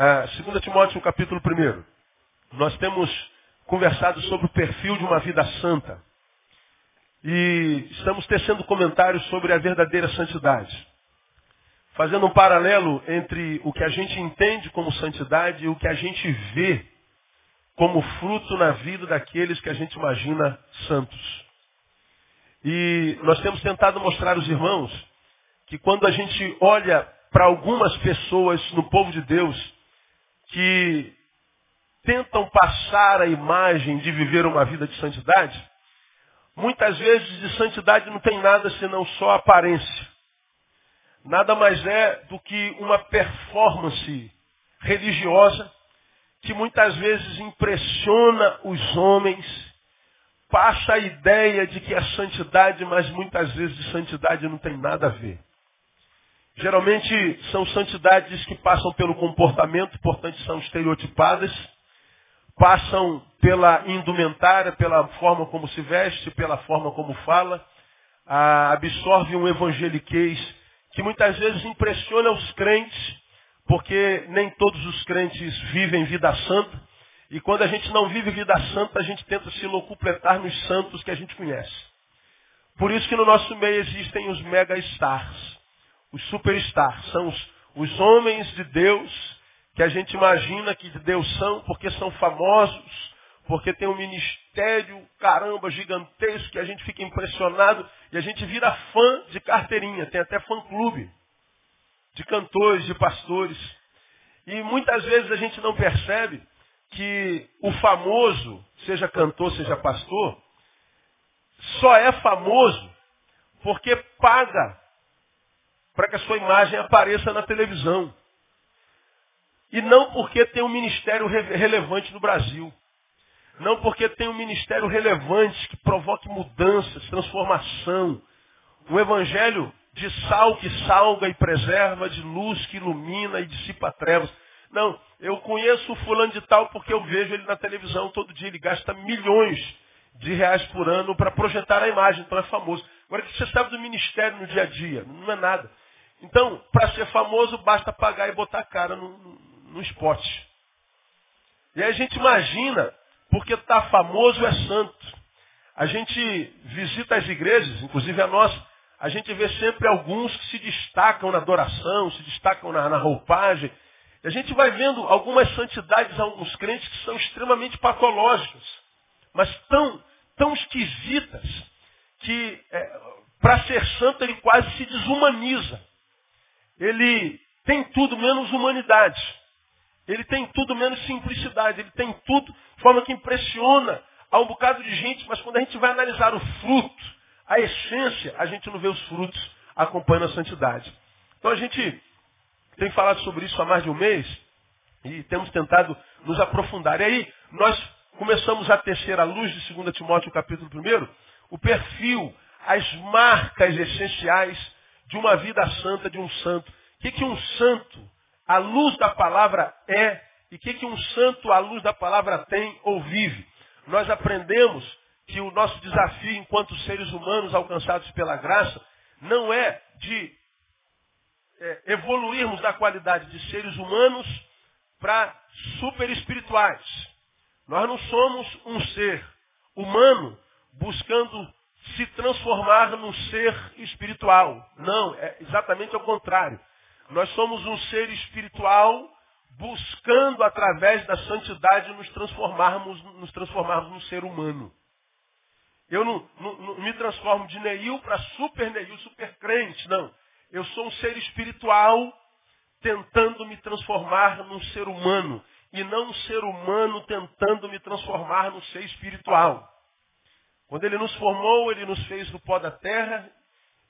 Ah, 2 Timóteo, capítulo 1. Nós temos conversado sobre o perfil de uma vida santa. E estamos tecendo comentários sobre a verdadeira santidade. Fazendo um paralelo entre o que a gente entende como santidade e o que a gente vê como fruto na vida daqueles que a gente imagina santos. E nós temos tentado mostrar aos irmãos que quando a gente olha para algumas pessoas no povo de Deus que tentam passar a imagem de viver uma vida de santidade, muitas vezes de santidade não tem nada senão só aparência. Nada mais é do que uma performance religiosa que muitas vezes impressiona os homens, passa a ideia de que é santidade, mas muitas vezes de santidade não tem nada a ver. Geralmente são santidades que passam pelo comportamento, portanto são estereotipadas, passam pela indumentária, pela forma como se veste, pela forma como fala, absorve um evangeliquez que muitas vezes impressiona os crentes, porque nem todos os crentes vivem vida santa, e quando a gente não vive vida santa, a gente tenta se locupletar nos santos que a gente conhece. Por isso que no nosso meio existem os mega stars os superstars, são os, os homens de Deus que a gente imagina que de Deus são porque são famosos, porque tem um ministério, caramba, gigantesco, que a gente fica impressionado e a gente vira fã de carteirinha, tem até fã-clube de cantores, de pastores. E muitas vezes a gente não percebe que o famoso, seja cantor, seja pastor, só é famoso porque paga para que a sua imagem apareça na televisão. E não porque tem um ministério re relevante no Brasil. Não porque tem um ministério relevante que provoque mudanças, transformação. Um evangelho de sal que salga e preserva, de luz que ilumina e dissipa trevas. Não, eu conheço o fulano de tal porque eu vejo ele na televisão todo dia. Ele gasta milhões de reais por ano para projetar a imagem, então é famoso. Agora, o que você sabe do ministério no dia a dia? Não é nada. Então, para ser famoso, basta pagar e botar a cara no, no. E aí a gente imagina, porque está famoso é santo. A gente visita as igrejas, inclusive a nossa, a gente vê sempre alguns que se destacam na adoração, se destacam na, na roupagem. E a gente vai vendo algumas santidades, alguns crentes que são extremamente patológicas, mas tão, tão esquisitas, que é, para ser santo ele quase se desumaniza ele tem tudo menos humanidade. Ele tem tudo menos simplicidade. Ele tem tudo de forma que impressiona a um bocado de gente, mas quando a gente vai analisar o fruto, a essência, a gente não vê os frutos acompanhando a santidade. Então a gente tem falado sobre isso há mais de um mês e temos tentado nos aprofundar. E aí nós começamos a tecer à luz de 2 Timóteo capítulo 1, o perfil, as marcas essenciais de uma vida santa de um santo. O que, que um santo, à luz da palavra, é e o que, que um santo, à luz da palavra, tem ou vive. Nós aprendemos que o nosso desafio enquanto seres humanos alcançados pela graça não é de é, evoluirmos da qualidade de seres humanos para super espirituais. Nós não somos um ser humano buscando se transformar num ser espiritual. Não, é exatamente ao contrário. Nós somos um ser espiritual buscando através da santidade nos transformarmos, nos transformarmos num ser humano. Eu não, não, não me transformo de Neil para super Neil, super crente, não. Eu sou um ser espiritual tentando me transformar num ser humano e não um ser humano tentando me transformar num ser espiritual. Quando ele nos formou, ele nos fez do pó da terra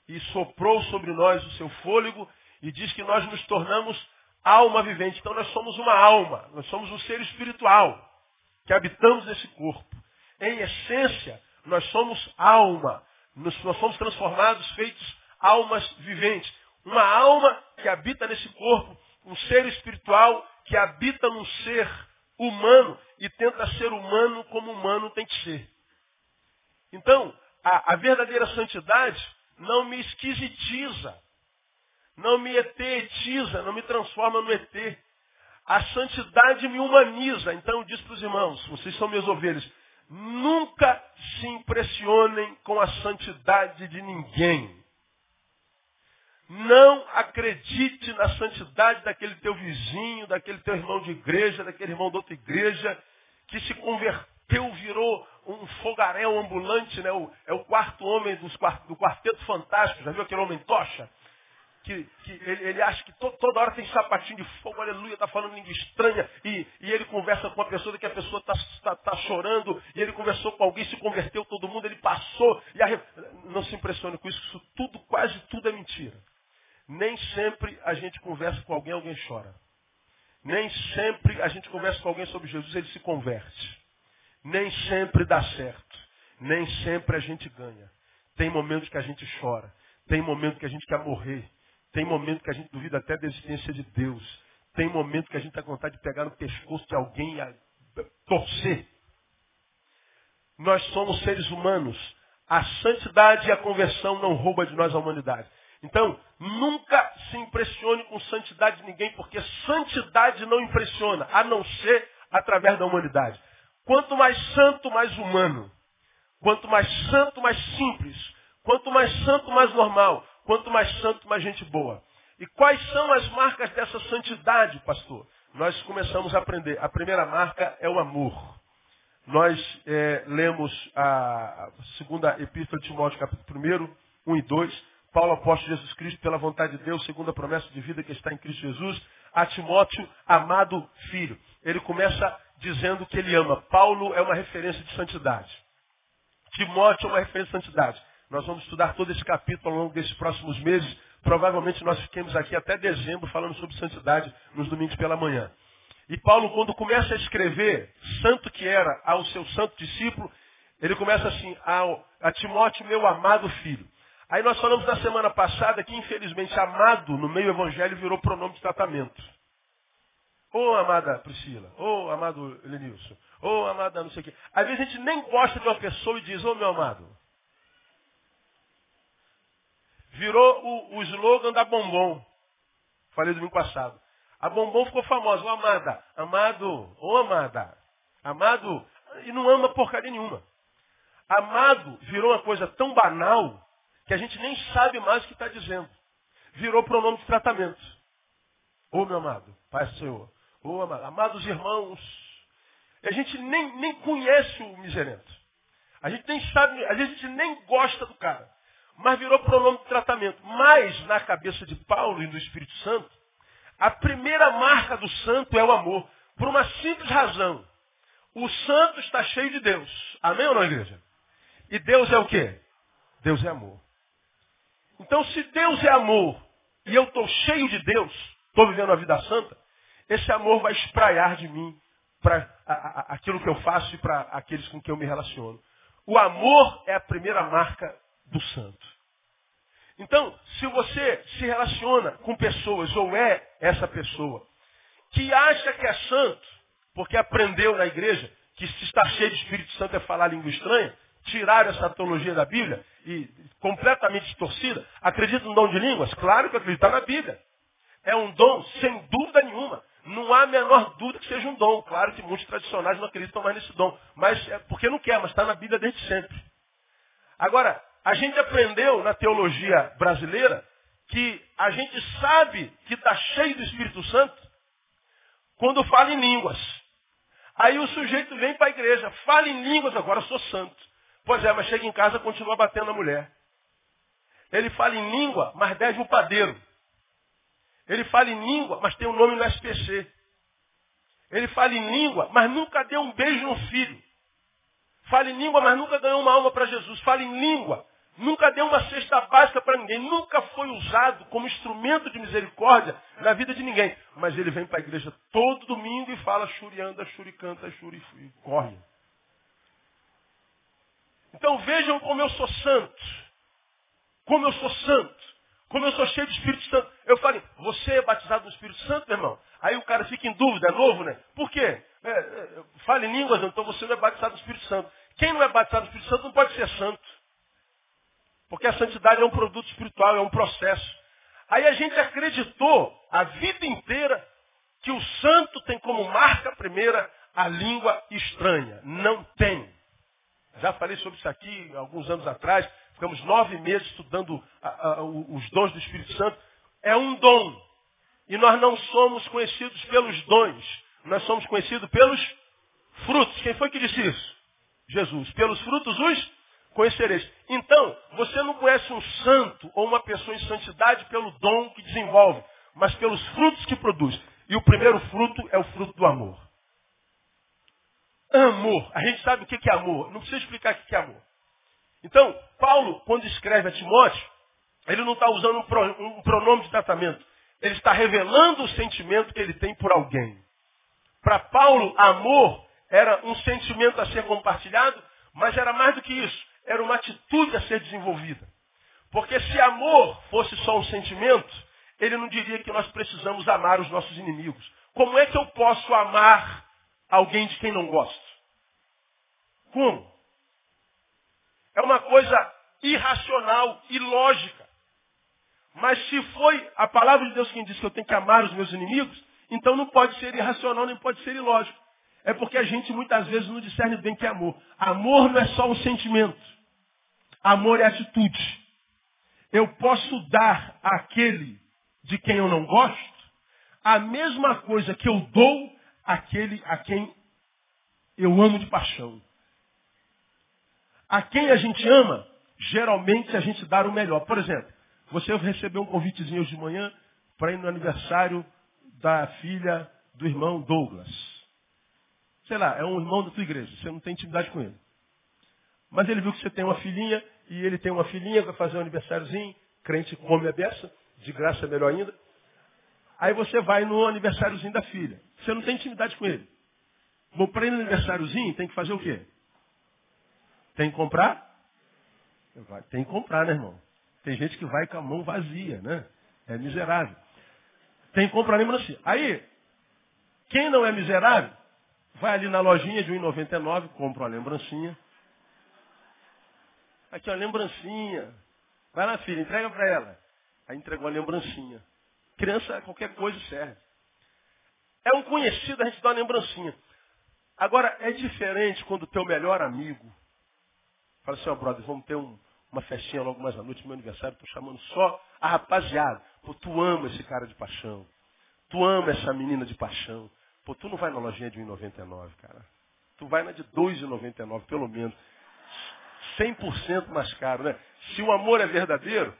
e soprou sobre nós o seu fôlego e diz que nós nos tornamos alma vivente. Então nós somos uma alma, nós somos um ser espiritual que habitamos nesse corpo. Em essência, nós somos alma, nós somos transformados, feitos almas viventes. Uma alma que habita nesse corpo, um ser espiritual que habita num ser humano e tenta ser humano como humano tem que ser. Então, a, a verdadeira santidade não me esquisitiza, não me etetiza, não me transforma no ET. A santidade me humaniza. Então disse para os irmãos, vocês são meus ovelhas, nunca se impressionem com a santidade de ninguém. Não acredite na santidade daquele teu vizinho, daquele teu irmão de igreja, daquele irmão de outra igreja, que se converteu, virou um fogaréu ambulante, né? O, é o quarto homem dos, do quarteto fantástico. Já viu aquele homem tocha? Que, que ele, ele, acha que to, toda hora tem sapatinho de fogo, aleluia, está falando língua estranha, e, e, ele conversa com a pessoa que a pessoa está tá, tá chorando, e ele conversou com alguém, se converteu todo mundo, ele passou, e a, não se impressione com isso, isso tudo, quase tudo é mentira. Nem sempre a gente conversa com alguém, alguém chora. Nem sempre a gente conversa com alguém sobre Jesus, ele se converte. Nem sempre dá certo. Nem sempre a gente ganha. Tem momentos que a gente chora. Tem momentos que a gente quer morrer. Tem momentos que a gente duvida até da existência de Deus. Tem momentos que a gente está com vontade de pegar no pescoço de alguém e torcer. Nós somos seres humanos. A santidade e a conversão não roubam de nós a humanidade. Então, nunca se impressione com santidade de ninguém, porque santidade não impressiona, a não ser através da humanidade. Quanto mais santo, mais humano. Quanto mais santo, mais simples. Quanto mais santo, mais normal. Quanto mais santo, mais gente boa. E quais são as marcas dessa santidade, pastor? Nós começamos a aprender. A primeira marca é o amor. Nós é, lemos a segunda epístola de Timóteo, capítulo 1, 1 e 2. Paulo, apóstolo Jesus Cristo, pela vontade de Deus, segundo a promessa de vida que está em Cristo Jesus, a Timóteo, amado filho. Ele começa dizendo que ele ama. Paulo é uma referência de santidade. Timóteo é uma referência de santidade. Nós vamos estudar todo esse capítulo ao longo desses próximos meses. Provavelmente nós fiquemos aqui até dezembro falando sobre santidade nos domingos pela manhã. E Paulo, quando começa a escrever, santo que era, ao seu santo discípulo, ele começa assim, ao, a Timóteo, meu amado filho. Aí nós falamos na semana passada que, infelizmente, amado no meio evangelho virou pronome de tratamento. Ô oh, amada Priscila, ô oh, amado Lenilson, ô oh, amada não sei o quê. Às vezes a gente nem gosta de uma pessoa e diz, ô meu amado. Virou o, o slogan da Bombom. Falei domingo passado. A Bombom ficou famosa, ô amada, amado, ô amada, amado, e não ama porcaria nenhuma. Amado virou uma coisa tão banal que a gente nem sabe mais o que está dizendo. Virou pronome de tratamento. Ô meu amado, Pai Senhor. Amado, amados irmãos. A gente nem, nem conhece o miserento. A gente nem sabe, a gente nem gosta do cara. Mas virou pronome de tratamento. Mas na cabeça de Paulo e do Espírito Santo, a primeira marca do santo é o amor. Por uma simples razão. O santo está cheio de Deus. Amém ou não, igreja? E Deus é o quê? Deus é amor. Então, se Deus é amor e eu estou cheio de Deus, estou vivendo a vida santa, esse amor vai espraiar de mim para aquilo que eu faço e para aqueles com quem eu me relaciono. O amor é a primeira marca do santo. Então, se você se relaciona com pessoas, ou é essa pessoa, que acha que é santo, porque aprendeu na igreja que se está cheio de Espírito Santo é falar língua estranha, tiraram essa teologia da Bíblia e completamente distorcida, acredita no dom de línguas? Claro que acredita na Bíblia. É um dom, sem dúvida nenhuma. Não há a menor dúvida que seja um dom. Claro que muitos tradicionais não acreditam mais nesse dom. Mas é porque não quer, mas está na Bíblia desde sempre. Agora, a gente aprendeu na teologia brasileira que a gente sabe que está cheio do Espírito Santo quando fala em línguas. Aí o sujeito vem para a igreja, fala em línguas, agora sou santo. Pois é, mas chega em casa e continua batendo a mulher. Ele fala em língua, mas deve o padeiro. Ele fala em língua, mas tem um nome no SPC. Ele fala em língua, mas nunca deu um beijo no filho. Fala em língua, mas nunca ganhou uma alma para Jesus. Fala em língua, nunca deu uma cesta básica para ninguém. Nunca foi usado como instrumento de misericórdia na vida de ninguém. Mas ele vem para a igreja todo domingo e fala churi anda, churi canta, churi corre. Então vejam como eu sou santo. Como eu sou santo. Como eu sou cheio de Espírito Santo. Eu falei, você é batizado no Espírito Santo, meu irmão? Aí o cara fica em dúvida, é novo, né? Por quê? É, é, fale línguas, então você não é batizado no Espírito Santo. Quem não é batizado no Espírito Santo não pode ser santo. Porque a santidade é um produto espiritual, é um processo. Aí a gente acreditou a vida inteira que o santo tem como marca primeira a língua estranha. Não tem. Já falei sobre isso aqui alguns anos atrás. Ficamos nove meses estudando a, a, os dons do Espírito Santo. É um dom. E nós não somos conhecidos pelos dons. Nós somos conhecidos pelos frutos. Quem foi que disse isso? Jesus. Pelos frutos os conhecereis. Então, você não conhece um santo ou uma pessoa em santidade pelo dom que desenvolve, mas pelos frutos que produz. E o primeiro fruto é o fruto do amor. Amor. A gente sabe o que é amor. Não precisa explicar o que é amor. Então, Paulo, quando escreve a Timóteo, ele não está usando um pronome de tratamento. Ele está revelando o sentimento que ele tem por alguém. Para Paulo, amor era um sentimento a ser compartilhado, mas era mais do que isso. Era uma atitude a ser desenvolvida. Porque se amor fosse só um sentimento, ele não diria que nós precisamos amar os nossos inimigos. Como é que eu posso amar alguém de quem não gosto? Como? É uma coisa irracional, ilógica. Mas se foi a palavra de Deus quem diz que eu tenho que amar os meus inimigos, então não pode ser irracional, nem pode ser ilógico. É porque a gente muitas vezes não discerne bem que é amor. Amor não é só um sentimento. Amor é atitude. Eu posso dar àquele de quem eu não gosto a mesma coisa que eu dou àquele a quem eu amo de paixão. A quem a gente ama, geralmente a gente dá o melhor. Por exemplo, você recebeu um convitezinho hoje de manhã para ir no aniversário da filha do irmão Douglas. Sei lá, é um irmão da tua igreja, você não tem intimidade com ele. Mas ele viu que você tem uma filhinha, e ele tem uma filhinha, vai fazer um aniversáriozinho, crente come a beça, de graça é melhor ainda. Aí você vai no aniversáriozinho da filha. Você não tem intimidade com ele. Bom, para ir no aniversáriozinho, tem que fazer o quê? Tem que comprar? Tem que comprar, né, irmão? Tem gente que vai com a mão vazia, né? É miserável. Tem que comprar lembrancinha. Aí, quem não é miserável, vai ali na lojinha de 1,99, compra uma lembrancinha. Aqui, uma lembrancinha. Vai lá, filha, entrega para ela. Aí entregou a lembrancinha. Criança, qualquer coisa serve. É um conhecido, a gente dá uma lembrancinha. Agora, é diferente quando o teu melhor amigo fala assim, ó, oh, brother, vamos ter um, uma festinha logo mais à noite, meu aniversário, estou chamando só a rapaziada. Pô, tu ama esse cara de paixão. Tu ama essa menina de paixão. Pô, tu não vai na lojinha de 1,99, cara. Tu vai na de 2,99, pelo menos. 100% mais caro, né? Se o amor é verdadeiro,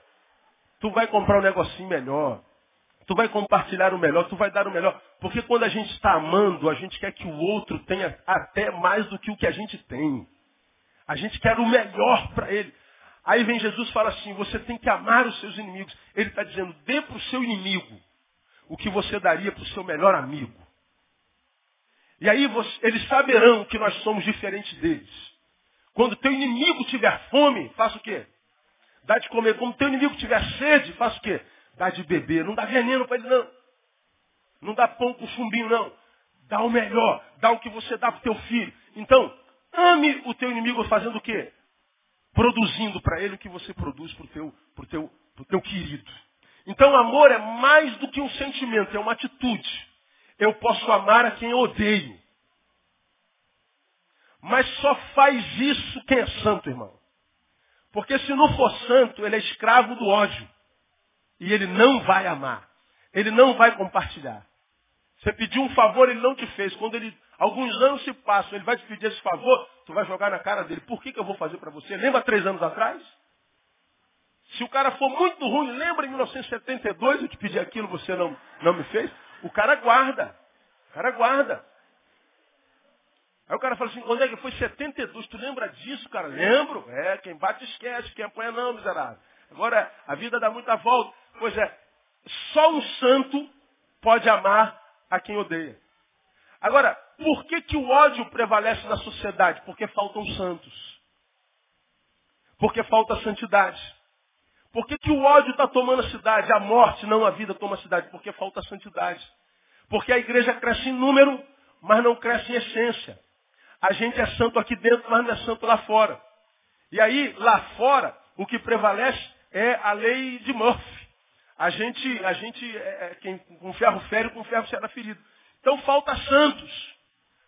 tu vai comprar um negocinho melhor. Tu vai compartilhar o melhor, tu vai dar o melhor. Porque quando a gente está amando, a gente quer que o outro tenha até mais do que o que a gente tem. A gente quer o melhor para ele. Aí vem Jesus e fala assim, você tem que amar os seus inimigos. Ele está dizendo, dê para o seu inimigo o que você daria para o seu melhor amigo. E aí você, eles saberão que nós somos diferentes deles. Quando teu inimigo tiver fome, faça o quê? Dá de comer. Quando teu inimigo tiver sede, faça o quê? Dá de beber. Não dá veneno para ele, não. Não dá pão com chumbinho, não. Dá o melhor. Dá o que você dá para o teu filho. Então, ame o teu inimigo fazendo o quê? produzindo para ele o que você produz para o teu, pro teu, pro teu querido. Então, amor é mais do que um sentimento, é uma atitude. Eu posso amar a quem eu odeio. Mas só faz isso quem é santo, irmão. Porque se não for santo, ele é escravo do ódio. E ele não vai amar. Ele não vai compartilhar. Você pediu um favor, ele não te fez. Quando ele, alguns anos se passam, ele vai te pedir esse favor, tu vai jogar na cara dele. Por que, que eu vou fazer para você? Lembra três anos atrás? Se o cara for muito ruim, lembra em 1972 eu te pedi aquilo, você não, não me fez? O cara guarda. O cara guarda. Aí o cara fala assim, quando é que foi 72? Tu lembra disso, cara? Lembro. É, quem bate esquece, quem apanha não, miserável. Agora, a vida dá muita volta. Pois é, só um santo pode amar a quem odeia. Agora, por que, que o ódio prevalece na sociedade? Porque faltam santos. Porque falta santidade. Por que, que o ódio está tomando a cidade? A morte, não a vida, toma a cidade? Porque falta santidade. Porque a igreja cresce em número, mas não cresce em essência. A gente é santo aqui dentro, mas não é santo lá fora. E aí, lá fora, o que prevalece é a lei de Murphy. A gente, a gente é, é quem com ferro fere, com ferro será ferido. Então falta santos,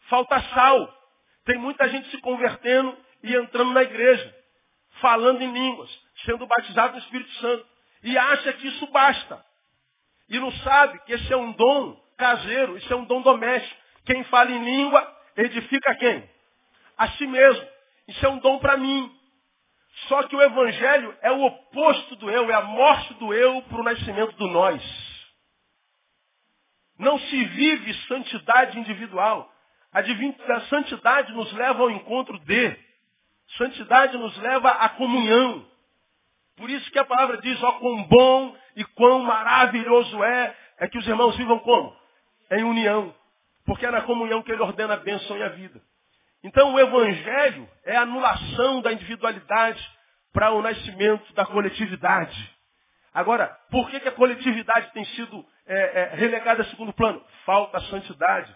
falta sal. Tem muita gente se convertendo e entrando na igreja, falando em línguas, sendo batizado no Espírito Santo. E acha que isso basta. E não sabe que esse é um dom caseiro, isso é um dom doméstico. Quem fala em língua, edifica quem? A si mesmo. Isso é um dom para mim. Só que o Evangelho é o oposto do eu, é a morte do eu para o nascimento do nós. Não se vive santidade individual. A, a santidade nos leva ao encontro de. Santidade nos leva à comunhão. Por isso que a palavra diz, ó quão bom e quão maravilhoso é, é que os irmãos vivam como? Em união. Porque é na comunhão que ele ordena a bênção e a vida. Então o Evangelho é a anulação da individualidade para o nascimento da coletividade. Agora, por que, que a coletividade tem sido é, é, relegada a segundo plano? Falta santidade,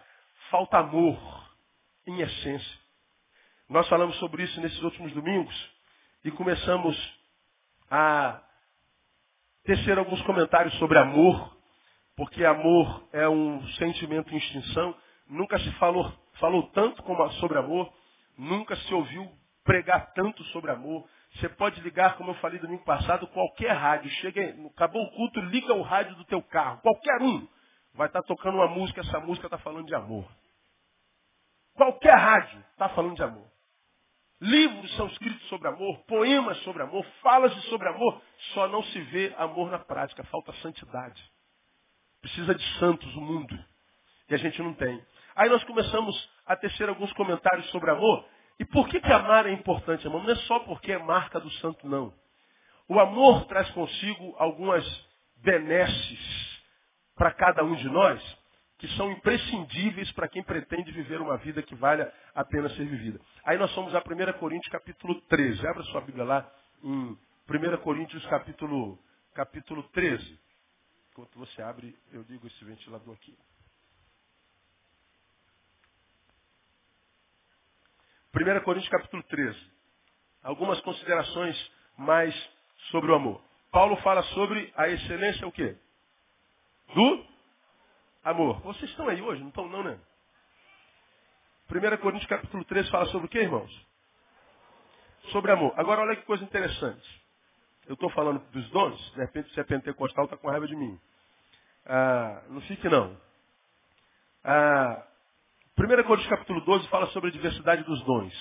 falta amor, em essência. Nós falamos sobre isso nesses últimos domingos e começamos a tecer alguns comentários sobre amor, porque amor é um sentimento em extinção. Nunca se falou falou tanto como sobre amor, nunca se ouviu pregar tanto sobre amor. Você pode ligar, como eu falei domingo passado, qualquer rádio. Chega, acabou o culto, liga o rádio do teu carro. Qualquer um vai estar tocando uma música, essa música está falando de amor. Qualquer rádio está falando de amor. Livros são escritos sobre amor, poemas sobre amor, falas sobre amor. Só não se vê amor na prática, falta santidade. Precisa de santos o mundo. E a gente não tem. Aí nós começamos a tecer alguns comentários sobre amor. E por que, que amar é importante, irmão? Não é só porque é marca do santo, não. O amor traz consigo algumas benesses para cada um de nós que são imprescindíveis para quem pretende viver uma vida que valha a pena ser vivida. Aí nós somos a 1 Coríntios capítulo 13. Abra sua Bíblia lá em 1 Coríntios capítulo, capítulo 13. Enquanto você abre, eu ligo esse ventilador aqui. 1 Coríntios capítulo 13. Algumas considerações mais sobre o amor. Paulo fala sobre a excelência o quê? Do amor. Vocês estão aí hoje? Não estão não, né? 1 Coríntios capítulo 13 fala sobre o quê, irmãos? Sobre amor. Agora olha que coisa interessante. Eu estou falando dos dons, de repente se é pentecostal está com raiva de mim. Ah, não fique não. Ah, 1 Coríntios capítulo 12 fala sobre a diversidade dos dons.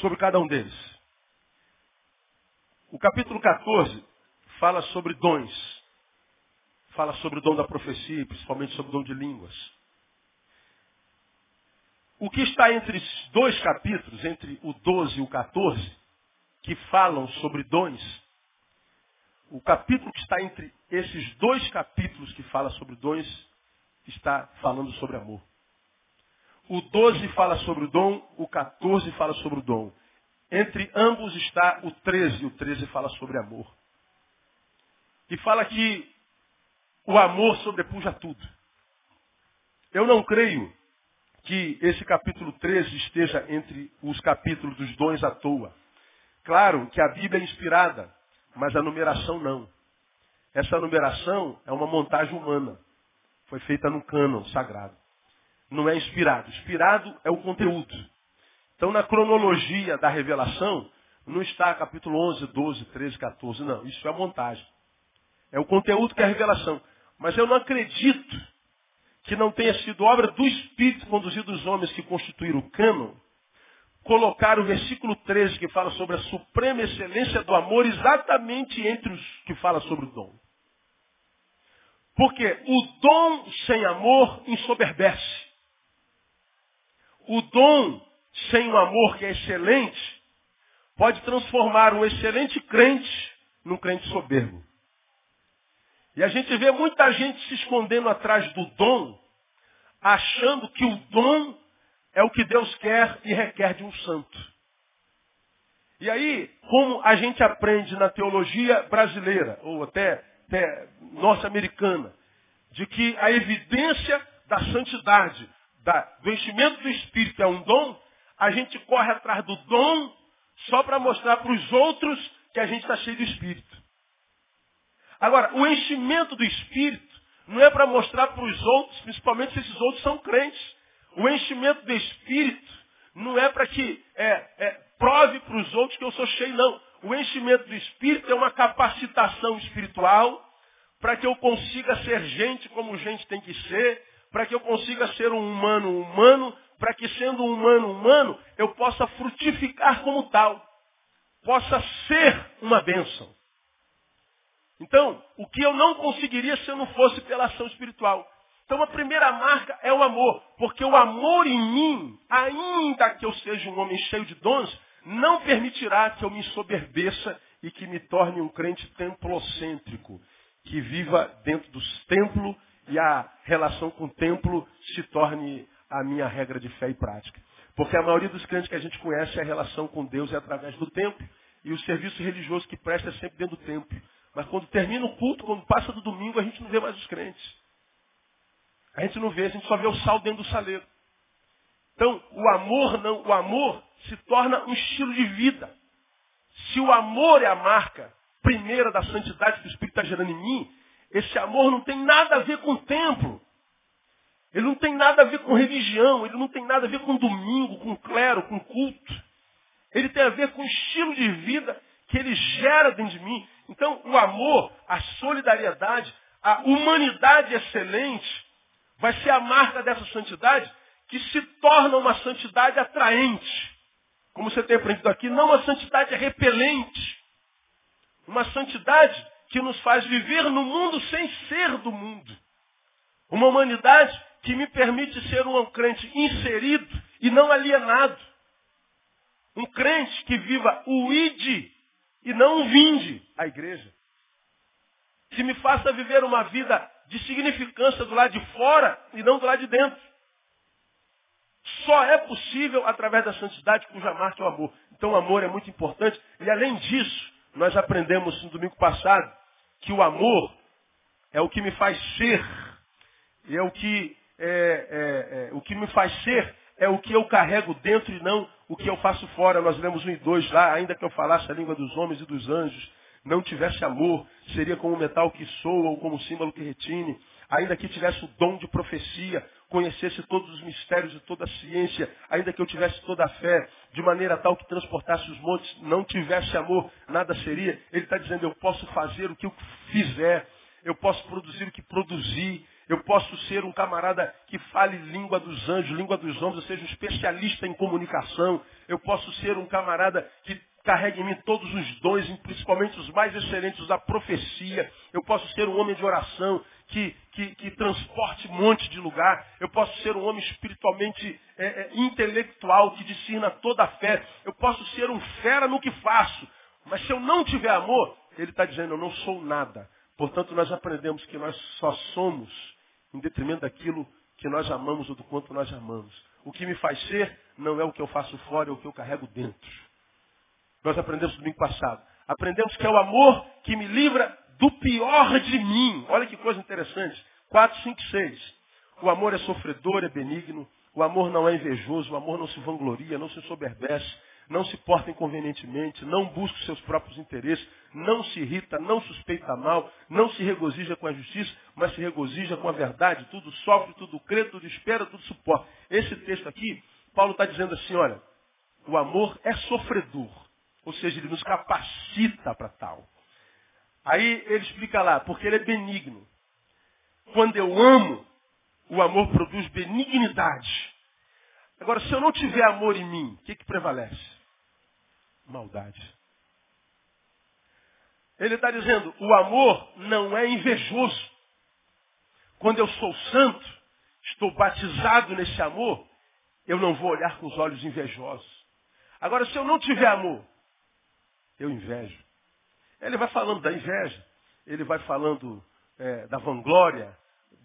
Sobre cada um deles. O capítulo 14 fala sobre dons. Fala sobre o dom da profecia, principalmente sobre o dom de línguas. O que está entre dois capítulos, entre o 12 e o 14, que falam sobre dons, o capítulo que está entre esses dois capítulos que fala sobre dons está falando sobre amor. O 12 fala sobre o dom, o 14 fala sobre o dom. Entre ambos está o 13, o 13 fala sobre amor. E fala que o amor sobrepuja tudo. Eu não creio que esse capítulo 13 esteja entre os capítulos dos dons à toa. Claro que a Bíblia é inspirada, mas a numeração não. Essa numeração é uma montagem humana. Foi feita no cânon sagrado. Não é inspirado. Inspirado é o conteúdo. Então, na cronologia da revelação, não está capítulo 11, 12, 13, 14. Não, isso é a montagem. É o conteúdo que é a revelação. Mas eu não acredito que não tenha sido obra do Espírito conduzido os homens que constituíram o cânon, colocar o versículo 13 que fala sobre a suprema excelência do amor exatamente entre os que fala sobre o dom. Porque o dom sem amor ensoberbece. O dom sem o amor que é excelente pode transformar um excelente crente num crente soberbo. E a gente vê muita gente se escondendo atrás do dom, achando que o dom é o que Deus quer e requer de um santo. E aí, como a gente aprende na teologia brasileira, ou até norte-americana, de que a evidência da santidade, da, do enchimento do Espírito é um dom, a gente corre atrás do dom só para mostrar para os outros que a gente está cheio do Espírito. Agora, o enchimento do Espírito não é para mostrar para os outros, principalmente se esses outros são crentes. O enchimento do Espírito não é para que é, é, prove para os outros que eu sou cheio, não. O enchimento do Espírito é uma capacitação espiritual para que eu consiga ser gente como gente tem que ser, para que eu consiga ser um humano humano, para que sendo um humano humano, eu possa frutificar como tal, possa ser uma bênção. Então, o que eu não conseguiria se eu não fosse pela ação espiritual. Então a primeira marca é o amor, porque o amor em mim, ainda que eu seja um homem cheio de dons, não permitirá que eu me ensoberbeça e que me torne um crente templocêntrico, que viva dentro dos templos e a relação com o templo se torne a minha regra de fé e prática. Porque a maioria dos crentes que a gente conhece, a relação com Deus é através do templo e o serviço religioso que presta é sempre dentro do templo. Mas quando termina o culto, quando passa do domingo, a gente não vê mais os crentes. A gente não vê, a gente só vê o sal dentro do saleiro. Então, o amor não, o amor se torna um estilo de vida. Se o amor é a marca primeira da santidade que o Espírito está gerando em mim, esse amor não tem nada a ver com o templo. Ele não tem nada a ver com religião, ele não tem nada a ver com domingo, com clero, com culto. Ele tem a ver com o estilo de vida que ele gera dentro de mim. Então, o amor, a solidariedade, a humanidade excelente vai ser a marca dessa santidade que se torna uma santidade atraente. Como você tem aprendido aqui, não uma santidade repelente. Uma santidade que nos faz viver no mundo sem ser do mundo. Uma humanidade que me permite ser um crente inserido e não alienado. Um crente que viva o ide e não o vinde à igreja. Que me faça viver uma vida de significância do lado de fora e não do lado de dentro. Só é possível através da santidade cuja marca é o amor. Então o amor é muito importante. E além disso, nós aprendemos no domingo passado que o amor é o que me faz ser. E é o que, é, é, é, o que me faz ser é o que eu carrego dentro e não o que eu faço fora. Nós lemos um e dois lá, ainda que eu falasse a língua dos homens e dos anjos, não tivesse amor, seria como o metal que soa ou como o símbolo que retine. Ainda que tivesse o dom de profecia, conhecesse todos os mistérios e toda a ciência, ainda que eu tivesse toda a fé, de maneira tal que transportasse os montes, não tivesse amor, nada seria. Ele está dizendo, eu posso fazer o que eu fizer, eu posso produzir o que produzi, eu posso ser um camarada que fale língua dos anjos, língua dos homens, eu seja um especialista em comunicação. Eu posso ser um camarada que carregue em mim todos os dons, principalmente os mais excelentes da profecia. Eu posso ser um homem de oração que, que, que transporte um monte de lugar. Eu posso ser um homem espiritualmente é, é, intelectual que discina toda a fé. Eu posso ser um fera no que faço. Mas se eu não tiver amor, ele está dizendo, eu não sou nada. Portanto, nós aprendemos que nós só somos em detrimento daquilo que nós amamos ou do quanto nós amamos. O que me faz ser não é o que eu faço fora, é o que eu carrego dentro. Nós aprendemos no domingo passado. Aprendemos que é o amor que me livra do pior de mim. Olha que coisa interessante. 4, 5, 6. O amor é sofredor, é benigno. O amor não é invejoso. O amor não se vangloria, não se soberbece não se porta inconvenientemente, não busca os seus próprios interesses, não se irrita, não suspeita mal, não se regozija com a justiça, mas se regozija com a verdade, tudo sofre, tudo crê, tudo espera, tudo suporta. Esse texto aqui, Paulo está dizendo assim, olha, o amor é sofredor, ou seja, ele nos capacita para tal. Aí ele explica lá, porque ele é benigno. Quando eu amo, o amor produz benignidade. Agora, se eu não tiver amor em mim, o que, que prevalece? maldade. Ele está dizendo, o amor não é invejoso. Quando eu sou santo, estou batizado nesse amor, eu não vou olhar com os olhos invejosos. Agora, se eu não tiver amor, eu invejo. Ele vai falando da inveja, ele vai falando é, da vanglória,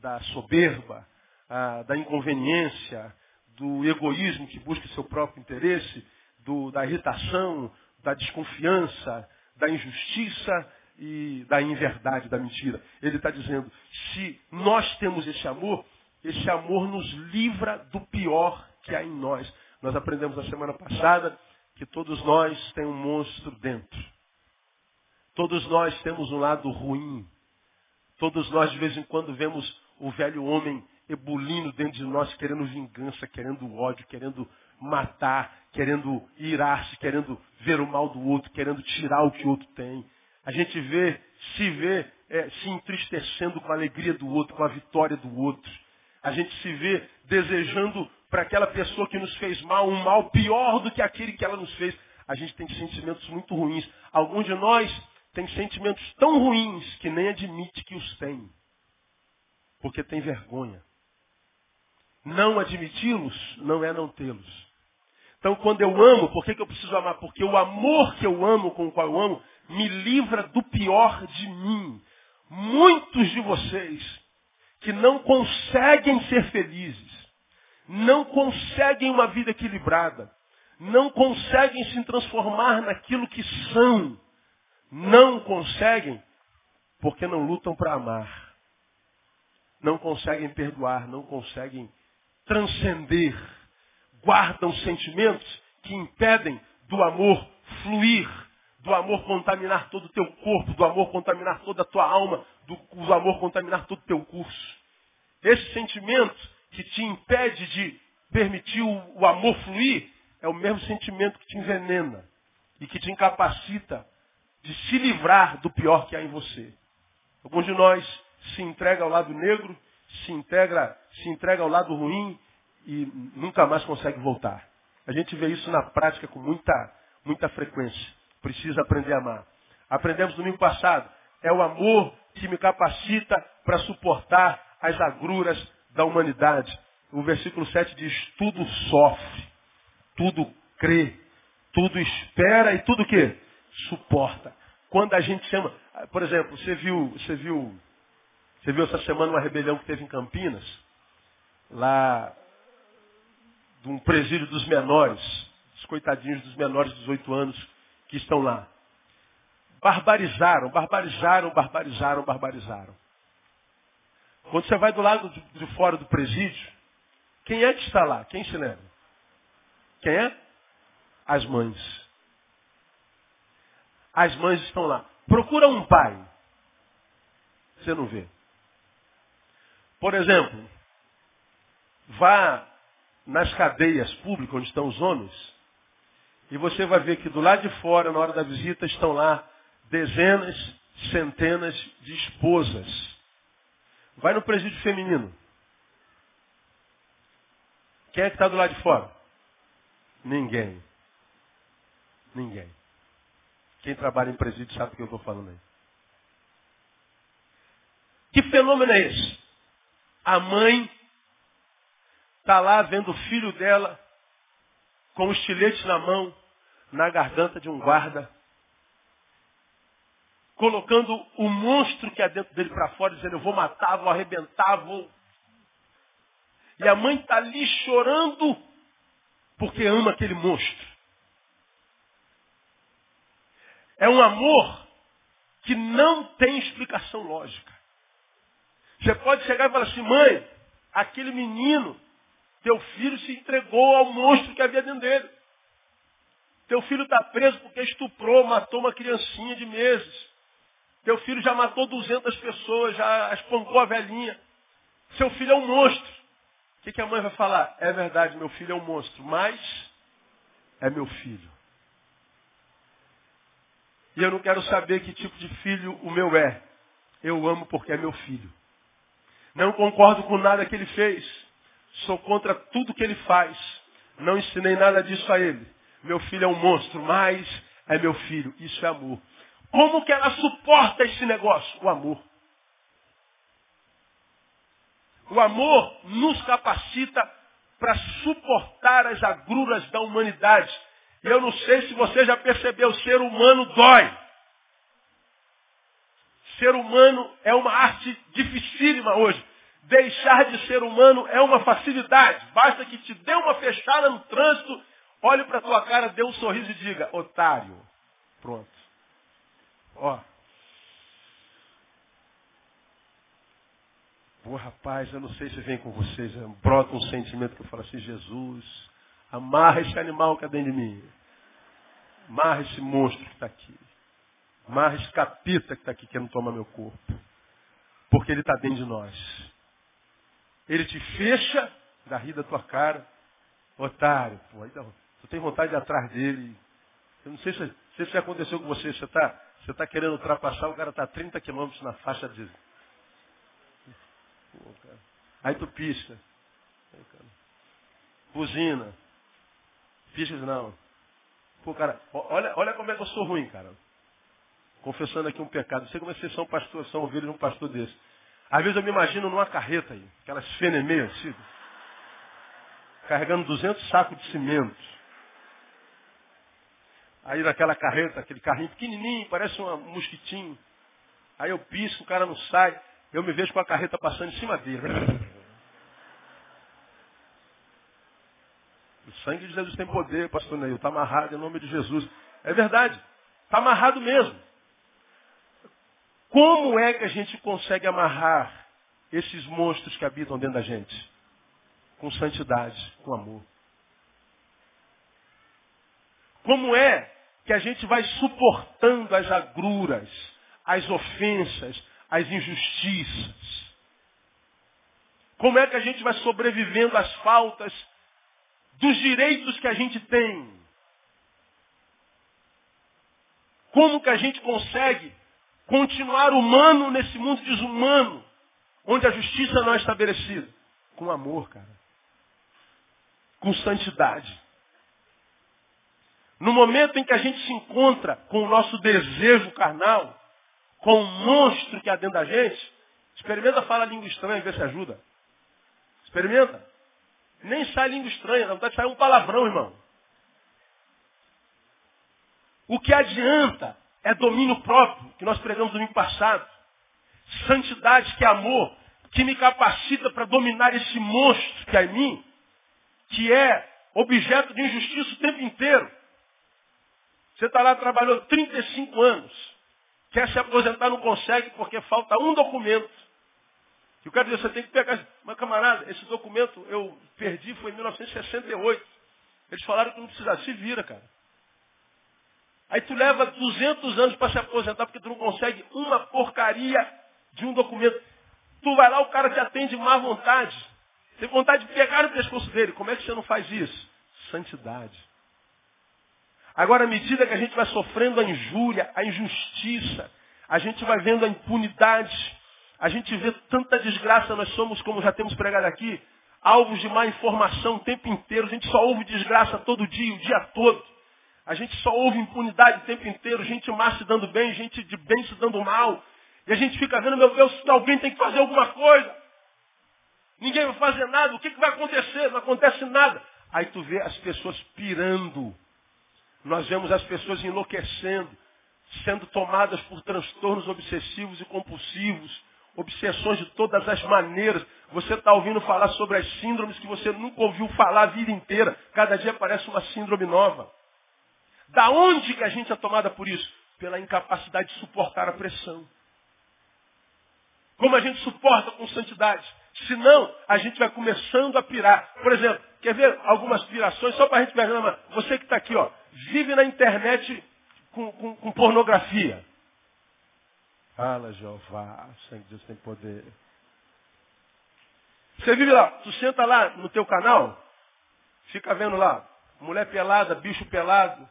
da soberba, a, da inconveniência, do egoísmo que busca seu próprio interesse, do, da irritação, da desconfiança, da injustiça e da inverdade, da mentira. Ele está dizendo, se nós temos esse amor, esse amor nos livra do pior que há em nós. Nós aprendemos na semana passada que todos nós temos um monstro dentro. Todos nós temos um lado ruim. Todos nós, de vez em quando, vemos o velho homem ebulindo dentro de nós, querendo vingança, querendo ódio, querendo matar, querendo irar-se, querendo ver o mal do outro, querendo tirar o que o outro tem. A gente vê, se vê é, se entristecendo com a alegria do outro, com a vitória do outro. A gente se vê desejando para aquela pessoa que nos fez mal um mal pior do que aquele que ela nos fez. A gente tem sentimentos muito ruins. Alguns de nós têm sentimentos tão ruins que nem admite que os tem. Porque tem vergonha. Não admiti-los não é não tê-los. Então, quando eu amo, por que, que eu preciso amar? Porque o amor que eu amo, com o qual eu amo, me livra do pior de mim. Muitos de vocês que não conseguem ser felizes, não conseguem uma vida equilibrada, não conseguem se transformar naquilo que são, não conseguem porque não lutam para amar, não conseguem perdoar, não conseguem transcender, guardam sentimentos que impedem do amor fluir, do amor contaminar todo o teu corpo, do amor contaminar toda a tua alma, do, do amor contaminar todo o teu curso. Esse sentimento que te impede de permitir o, amor fluir é o mesmo sentimento que te envenena e que te incapacita de se livrar do pior que há em você. Alguns de nós se entrega ao lado negro, se integra, se entrega ao lado ruim e nunca mais consegue voltar. A gente vê isso na prática com muita, muita frequência. Precisa aprender a amar. Aprendemos domingo passado. É o amor que me capacita para suportar as agruras da humanidade. O versículo 7 diz, tudo sofre, tudo crê, tudo espera e tudo o quê? Suporta. Quando a gente chama, por exemplo, você viu, você viu, você viu essa semana uma rebelião que teve em Campinas, lá de um presídio dos menores, os coitadinhos dos menores de 18 anos que estão lá. Barbarizaram, barbarizaram, barbarizaram, barbarizaram. Quando você vai do lado de, de fora do presídio, quem é que está lá? Quem se lembra? Quem é? As mães. As mães estão lá. Procura um pai. Você não vê. Por exemplo, vá nas cadeias públicas onde estão os homens, e você vai ver que do lado de fora, na hora da visita, estão lá dezenas, centenas de esposas. Vai no presídio feminino. Quem é que está do lado de fora? Ninguém. Ninguém. Quem trabalha em presídio sabe o que eu estou falando aí. Que fenômeno é esse? A mãe está lá vendo o filho dela com o estilete na mão, na garganta de um guarda, colocando o monstro que há dentro dele para fora, dizendo, eu vou matar, vou arrebentar, vou. E a mãe está ali chorando porque ama aquele monstro. É um amor que não tem explicação lógica. Você pode chegar e falar assim, mãe, aquele menino teu filho se entregou ao monstro que havia dentro dele. Teu filho está preso porque estuprou, matou uma criancinha de meses. Teu filho já matou 200 pessoas, já espancou a velhinha. Seu filho é um monstro. O que, que a mãe vai falar? É verdade, meu filho é um monstro, mas é meu filho. E eu não quero saber que tipo de filho o meu é. Eu amo porque é meu filho. Não concordo com nada que ele fez. Sou contra tudo que ele faz. Não ensinei nada disso a ele. Meu filho é um monstro, mas é meu filho. Isso é amor. Como que ela suporta esse negócio? O amor. O amor nos capacita para suportar as agruras da humanidade. Eu não sei se você já percebeu, ser humano dói. Ser humano é uma arte dificílima hoje. Deixar de ser humano é uma facilidade. Basta que te dê uma fechada no trânsito, olhe para tua cara, dê um sorriso e diga, otário. Pronto. Ó. Pô, rapaz, eu não sei se vem com vocês, brota um sentimento que eu falo assim, Jesus, amarra esse animal que é dentro de mim. Amarra esse monstro que está aqui. Amarra esse capeta que está aqui querendo tomar meu corpo. Porque ele está dentro de nós. Ele te fecha, dá rir da tua cara. Otário, pô. Tu tem vontade de ir atrás dele. Eu não sei se, se isso aconteceu com você. Você está você tá querendo ultrapassar, o cara está a 30 quilômetros na faixa de. Aí tu pisca. Buzina. Pisca não. Pô, cara, olha, olha como é que eu sou ruim, cara. Confessando aqui um pecado. Não sei como é que vocês são pastor, são ovelhas de um pastor desse. Às vezes eu me imagino numa carreta aí, aquelas fenemeias, assim, carregando 200 sacos de cimento. Aí naquela carreta, aquele carrinho pequenininho, parece um mosquitinho. Aí eu pisco, o cara não sai. Eu me vejo com a carreta passando em cima dele. O sangue de Jesus tem poder, pastor Neil. Está amarrado em nome de Jesus. É verdade. Está amarrado mesmo. Como é que a gente consegue amarrar esses monstros que habitam dentro da gente? Com santidade, com amor. Como é que a gente vai suportando as agruras, as ofensas, as injustiças? Como é que a gente vai sobrevivendo às faltas dos direitos que a gente tem? Como que a gente consegue continuar humano nesse mundo desumano, onde a justiça não é estabelecida? Com amor, cara. Com santidade. No momento em que a gente se encontra com o nosso desejo carnal, com o monstro que há dentro da gente, experimenta falar língua estranha e ver se ajuda. Experimenta. Nem sai língua estranha, não vontade de sair um palavrão, irmão. O que adianta é domínio próprio, que nós pregamos no domingo passado. Santidade, que é amor, que me capacita para dominar esse monstro que é em mim, que é objeto de injustiça o tempo inteiro. Você está lá, trabalhou 35 anos, quer se aposentar, não consegue porque falta um documento. E o cara diz, você tem que pegar. Mas camarada, esse documento eu perdi, foi em 1968. Eles falaram que não precisava. Se vira, cara. Aí tu leva 200 anos para se aposentar porque tu não consegue uma porcaria de um documento. Tu vai lá, o cara te atende má vontade. Tem vontade de pegar no pescoço dele. Como é que você não faz isso? Santidade. Agora, à medida que a gente vai sofrendo a injúria, a injustiça, a gente vai vendo a impunidade, a gente vê tanta desgraça, nós somos, como já temos pregado aqui, alvos de má informação o tempo inteiro, a gente só ouve desgraça todo dia, o dia todo. A gente só ouve impunidade o tempo inteiro, gente má se dando bem, gente de bem se dando mal. E a gente fica vendo, meu Deus, alguém tem que fazer alguma coisa. Ninguém vai fazer nada, o que, que vai acontecer? Não acontece nada. Aí tu vê as pessoas pirando. Nós vemos as pessoas enlouquecendo, sendo tomadas por transtornos obsessivos e compulsivos, obsessões de todas as maneiras. Você está ouvindo falar sobre as síndromes que você nunca ouviu falar a vida inteira. Cada dia aparece uma síndrome nova. Da onde que a gente é tomada por isso? Pela incapacidade de suportar a pressão. Como a gente suporta com santidade? Senão, a gente vai começando a pirar. Por exemplo, quer ver algumas pirações? Só para a gente ver, você que está aqui, ó, vive na internet com, com, com pornografia. Fala, Jeová, sangue de Deus tem poder. Você vive lá, tu senta lá no teu canal, fica vendo lá, mulher pelada, bicho pelado,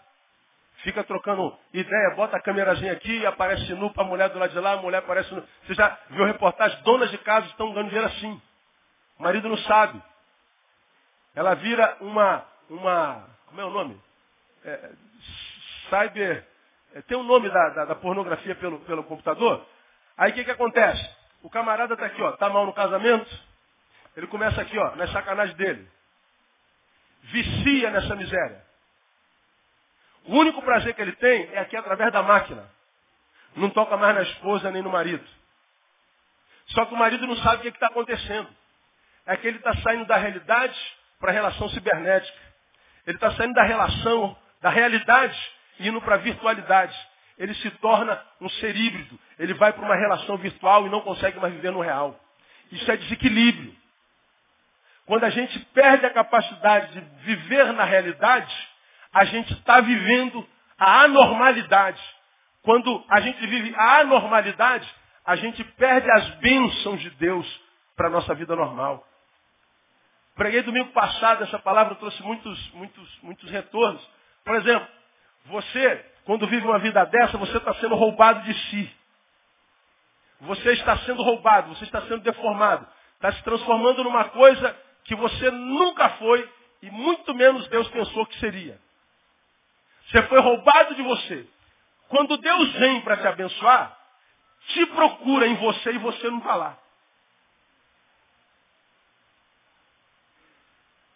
fica trocando ideia, bota a câmerazinha aqui aparece nu para a mulher do lado de lá, a mulher aparece nu. Você já viu reportagem? Donas de casa estão ganhando dinheiro assim. O marido não sabe. Ela vira uma, uma, como é o nome? É, cyber, é, tem o um nome da, da, da, pornografia pelo, pelo computador. Aí o que, que acontece? O camarada está aqui, ó, tá mal no casamento. Ele começa aqui, ó, na sacanagem dele. Vicia nessa miséria. O único prazer que ele tem é aqui através da máquina. Não toca mais na esposa nem no marido. Só que o marido não sabe o que está acontecendo. É que ele está saindo da realidade para a relação cibernética. Ele está saindo da relação, da realidade indo para a virtualidade. Ele se torna um ser híbrido. Ele vai para uma relação virtual e não consegue mais viver no real. Isso é desequilíbrio. Quando a gente perde a capacidade de viver na realidade, a gente está vivendo a anormalidade. Quando a gente vive a anormalidade, a gente perde as bênçãos de Deus para a nossa vida normal. Preguei domingo passado, essa palavra trouxe muitos, muitos, muitos retornos. Por exemplo, você, quando vive uma vida dessa, você está sendo roubado de si. Você está sendo roubado, você está sendo deformado. Está se transformando numa coisa que você nunca foi e muito menos Deus pensou que seria. Você foi roubado de você. Quando Deus vem para te abençoar, te procura em você e você não está lá.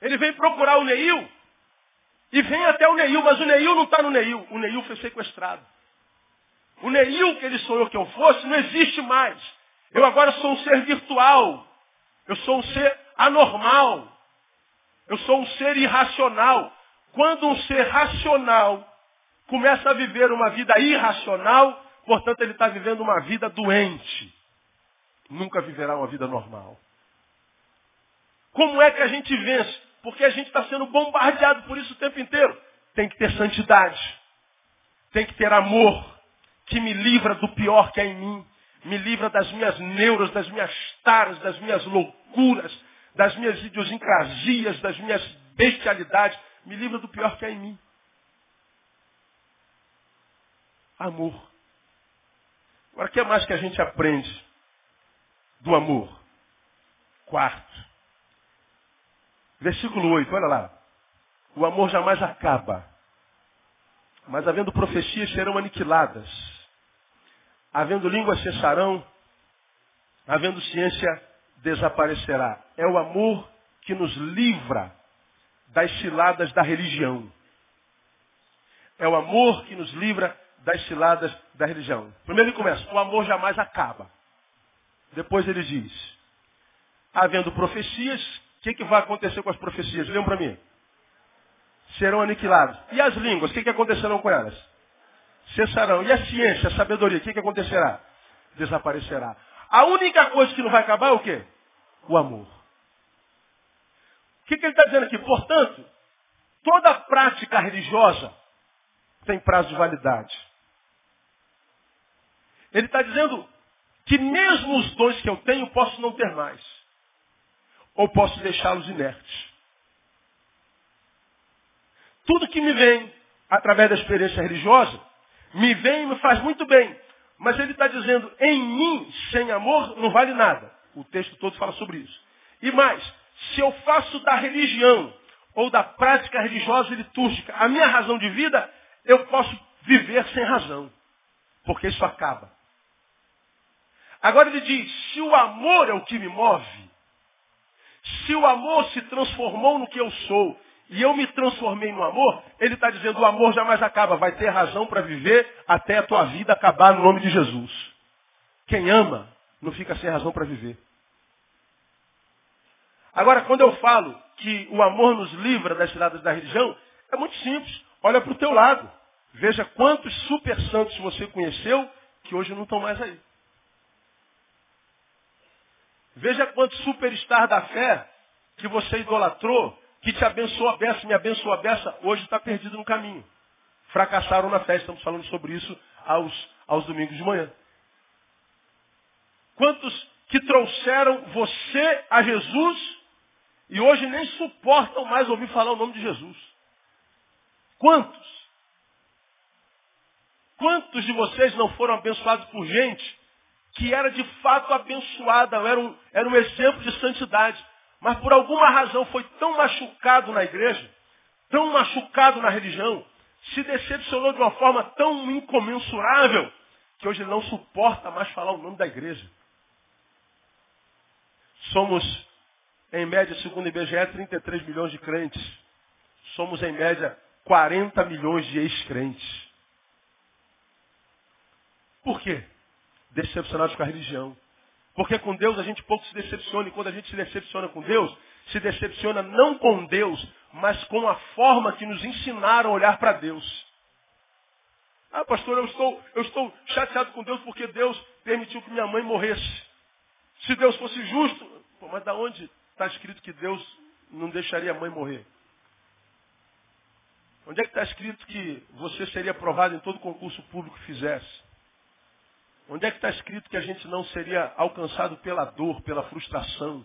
Ele vem procurar o Neil e vem até o Neil, mas o Neil não está no Neil. O Neil foi sequestrado. O Neil que ele sonhou que eu fosse não existe mais. Eu agora sou um ser virtual. Eu sou um ser anormal. Eu sou um ser irracional. Quando um ser racional começa a viver uma vida irracional, portanto ele está vivendo uma vida doente. Nunca viverá uma vida normal. Como é que a gente vence? Porque a gente está sendo bombardeado por isso o tempo inteiro. Tem que ter santidade. Tem que ter amor que me livra do pior que é em mim. Me livra das minhas neuras, das minhas taras, das minhas loucuras, das minhas idiosincrasias, das minhas bestialidades. Me livra do pior que é em mim. Amor. Agora, o que é mais que a gente aprende do amor? Quarto. Versículo 8, olha lá. O amor jamais acaba, mas havendo profecias serão aniquiladas. Havendo línguas cessarão, havendo ciência desaparecerá. É o amor que nos livra das ciladas da religião. É o amor que nos livra das ciladas da religião. Primeiro ele começa, o amor jamais acaba. Depois ele diz, havendo profecias, o que, que vai acontecer com as profecias? Lembra para mim. Serão aniquiladas. E as línguas, o que, que acontecerão com elas? Cessarão. E a ciência, a sabedoria, o que, que acontecerá? Desaparecerá. A única coisa que não vai acabar é o quê? O amor. O que, que ele está dizendo aqui? Portanto, toda prática religiosa tem prazo de validade. Ele está dizendo que mesmo os dons que eu tenho, posso não ter mais ou posso deixá-los inertes. Tudo que me vem através da experiência religiosa, me vem e me faz muito bem. Mas ele está dizendo, em mim, sem amor, não vale nada. O texto todo fala sobre isso. E mais, se eu faço da religião ou da prática religiosa e litúrgica a minha razão de vida, eu posso viver sem razão. Porque isso acaba. Agora ele diz, se o amor é o que me move, se o amor se transformou no que eu sou e eu me transformei no amor, ele está dizendo o amor jamais acaba, vai ter razão para viver até a tua vida acabar no nome de Jesus. Quem ama não fica sem razão para viver. Agora, quando eu falo que o amor nos livra das ciladas da religião, é muito simples. Olha para o teu lado. Veja quantos super santos você conheceu que hoje não estão mais aí. Veja quantos superstar da fé que você idolatrou, que te abençoou a beça, me abençoou a beça, hoje está perdido no caminho. Fracassaram na fé, estamos falando sobre isso aos, aos domingos de manhã. Quantos que trouxeram você a Jesus e hoje nem suportam mais ouvir falar o nome de Jesus? Quantos? Quantos de vocês não foram abençoados por gente que era de fato abençoada, era um, era um exemplo de santidade. Mas por alguma razão foi tão machucado na igreja, tão machucado na religião, se decepcionou de uma forma tão incomensurável, que hoje ele não suporta mais falar o nome da igreja. Somos, em média, segundo o IBGE, 33 milhões de crentes. Somos, em média, 40 milhões de ex-crentes. Por quê? Decepcionados com a religião. Porque com Deus a gente pouco se decepciona, e quando a gente se decepciona com Deus, se decepciona não com Deus, mas com a forma que nos ensinaram a olhar para Deus. Ah, pastor, eu estou, eu estou chateado com Deus porque Deus permitiu que minha mãe morresse. Se Deus fosse justo, pô, mas da onde está escrito que Deus não deixaria a mãe morrer? Onde é que está escrito que você seria aprovado em todo concurso público que fizesse? Onde é que está escrito que a gente não seria alcançado pela dor, pela frustração?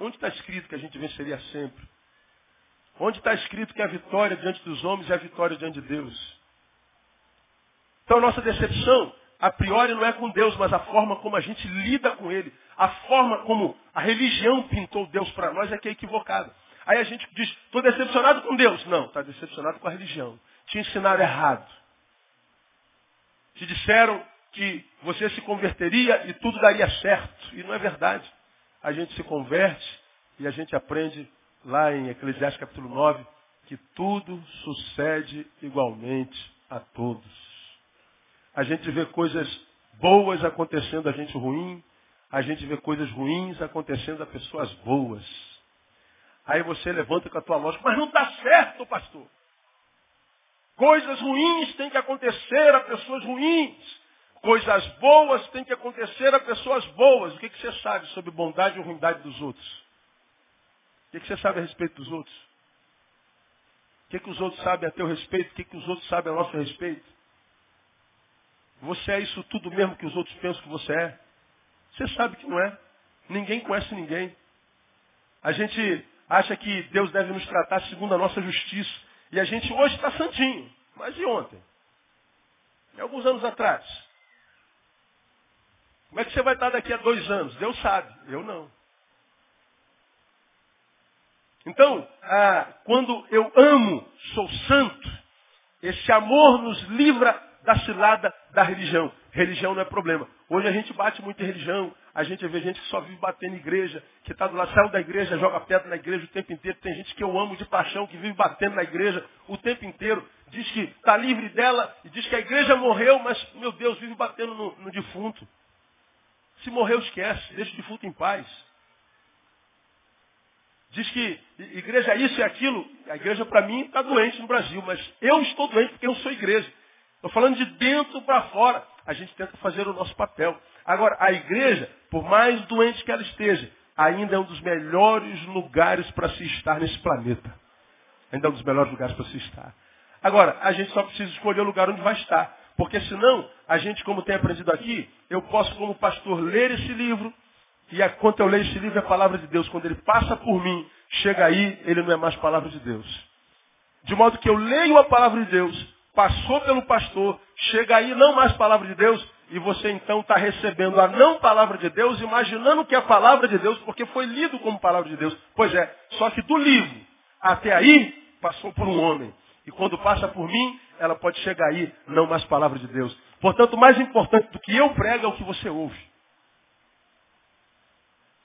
Onde está escrito que a gente venceria sempre? Onde está escrito que a vitória diante dos homens é a vitória diante de Deus? Então, nossa decepção, a priori, não é com Deus, mas a forma como a gente lida com Ele. A forma como a religião pintou Deus para nós é que é equivocada. Aí a gente diz, estou decepcionado com Deus. Não, está decepcionado com a religião. Te ensinaram errado. Te disseram que você se converteria e tudo daria certo. E não é verdade. A gente se converte e a gente aprende lá em Eclesiastes capítulo 9 que tudo sucede igualmente a todos. A gente vê coisas boas acontecendo a gente ruim, a gente vê coisas ruins acontecendo a pessoas boas. Aí você levanta com a tua lógica, mas não está certo, pastor. Coisas ruins têm que acontecer a pessoas ruins. Coisas boas têm que acontecer a pessoas boas. O que, que você sabe sobre bondade e ruindade dos outros? O que, que você sabe a respeito dos outros? O que, que os outros sabem a teu respeito? O que, que os outros sabem a nosso respeito? Você é isso tudo mesmo que os outros pensam que você é? Você sabe que não é. Ninguém conhece ninguém. A gente acha que Deus deve nos tratar segundo a nossa justiça. E a gente hoje está santinho. Mas e ontem? E alguns anos atrás? Como é que você vai estar daqui a dois anos? Deus sabe, eu não. Então, ah, quando eu amo, sou santo, esse amor nos livra da cilada da religião. Religião não é problema. Hoje a gente bate muito em religião, a gente vê gente que só vive batendo em igreja, que está do lado, saiu da igreja, joga pedra na igreja o tempo inteiro. Tem gente que eu amo de paixão, que vive batendo na igreja o tempo inteiro. Diz que está livre dela e diz que a igreja morreu, mas, meu Deus, vive batendo no, no defunto. Se morreu, esquece, deixa o defunto em paz. Diz que igreja é isso e aquilo. A igreja, para mim, está doente no Brasil, mas eu estou doente porque eu sou igreja. Estou falando de dentro para fora. A gente tenta fazer o nosso papel. Agora, a igreja, por mais doente que ela esteja, ainda é um dos melhores lugares para se estar nesse planeta. Ainda é um dos melhores lugares para se estar. Agora, a gente só precisa escolher o lugar onde vai estar. Porque senão, a gente, como tem aprendido aqui, eu posso, como pastor, ler esse livro, e quando eu leio esse livro é a palavra de Deus. Quando ele passa por mim, chega aí, ele não é mais palavra de Deus. De modo que eu leio a palavra de Deus, passou pelo pastor, chega aí não mais palavra de Deus, e você então está recebendo a não palavra de Deus, imaginando que é a palavra de Deus, porque foi lido como palavra de Deus. Pois é, só que do livro até aí passou por um homem. E quando passa por mim, ela pode chegar aí, não mais palavra de Deus. Portanto, mais importante do que eu prego é o que você ouve.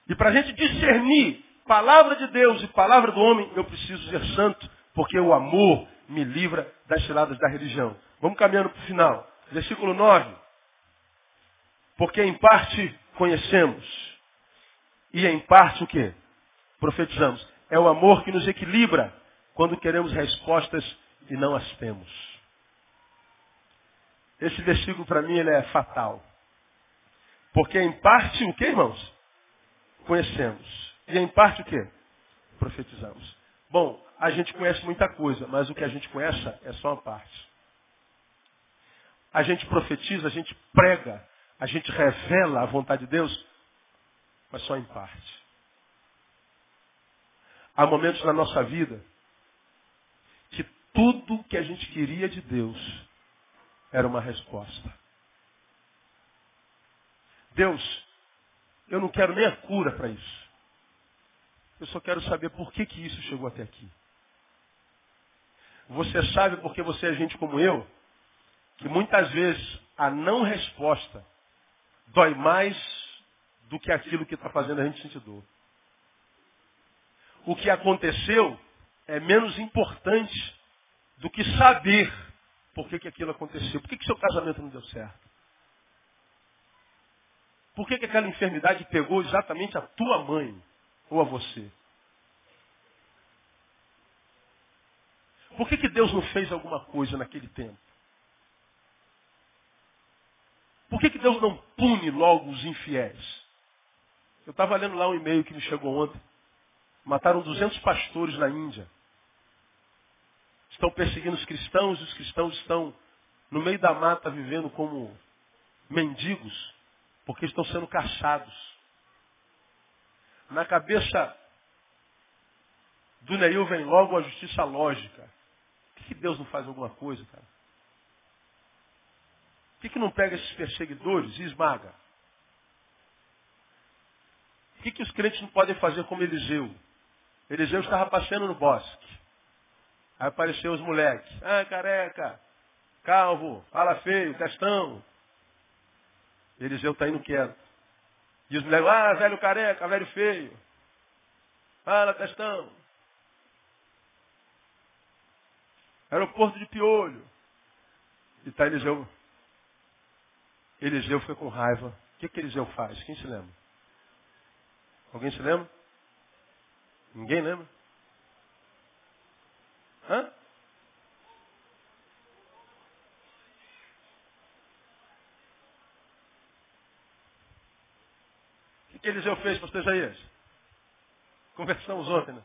E para a gente discernir palavra de Deus e palavra do homem, eu preciso ser santo, porque o amor me livra das ciladas da religião. Vamos caminhando para o final. Versículo 9. Porque em parte conhecemos. E em parte o que? Profetizamos. É o amor que nos equilibra quando queremos respostas e não as temos. Esse versículo para mim ele é fatal. Porque em parte o que, irmãos? Conhecemos. E em parte o que? Profetizamos. Bom, a gente conhece muita coisa, mas o que a gente conhece é só uma parte. A gente profetiza, a gente prega, a gente revela a vontade de Deus, mas só em parte. Há momentos na nossa vida tudo que a gente queria de Deus era uma resposta. Deus, eu não quero nem a cura para isso. Eu só quero saber por que, que isso chegou até aqui. Você sabe, porque você é gente como eu, que muitas vezes a não resposta dói mais do que aquilo que está fazendo a gente sentir dor. O que aconteceu é menos importante do que saber por que, que aquilo aconteceu. Por que, que seu casamento não deu certo? Por que, que aquela enfermidade pegou exatamente a tua mãe ou a você? Por que, que Deus não fez alguma coisa naquele tempo? Por que, que Deus não pune logo os infiéis? Eu estava lendo lá um e-mail que me chegou ontem. Mataram 200 pastores na Índia. Estão perseguindo os cristãos, e os cristãos estão no meio da mata vivendo como mendigos, porque estão sendo caçados. Na cabeça do Neil vem logo a justiça lógica. Por que Deus não faz alguma coisa, cara? Por que, que não pega esses perseguidores e esmaga? Por que, que os crentes não podem fazer como Eliseu? Eliseu estava passeando no bosque. Aí apareceu os moleques. Ah, careca, calvo, fala feio, testão. Eliseu está indo quieto. E os moleques, ah, velho careca, velho feio. Fala, testão. Aeroporto de piolho. E está Eliseu. Eliseu foi com raiva. O que, que Eliseu faz? Quem se lembra? Alguém se lembra? Ninguém lembra? Hã? O que, Eliseu fez, pastor Isaías? Conversamos ontem, né?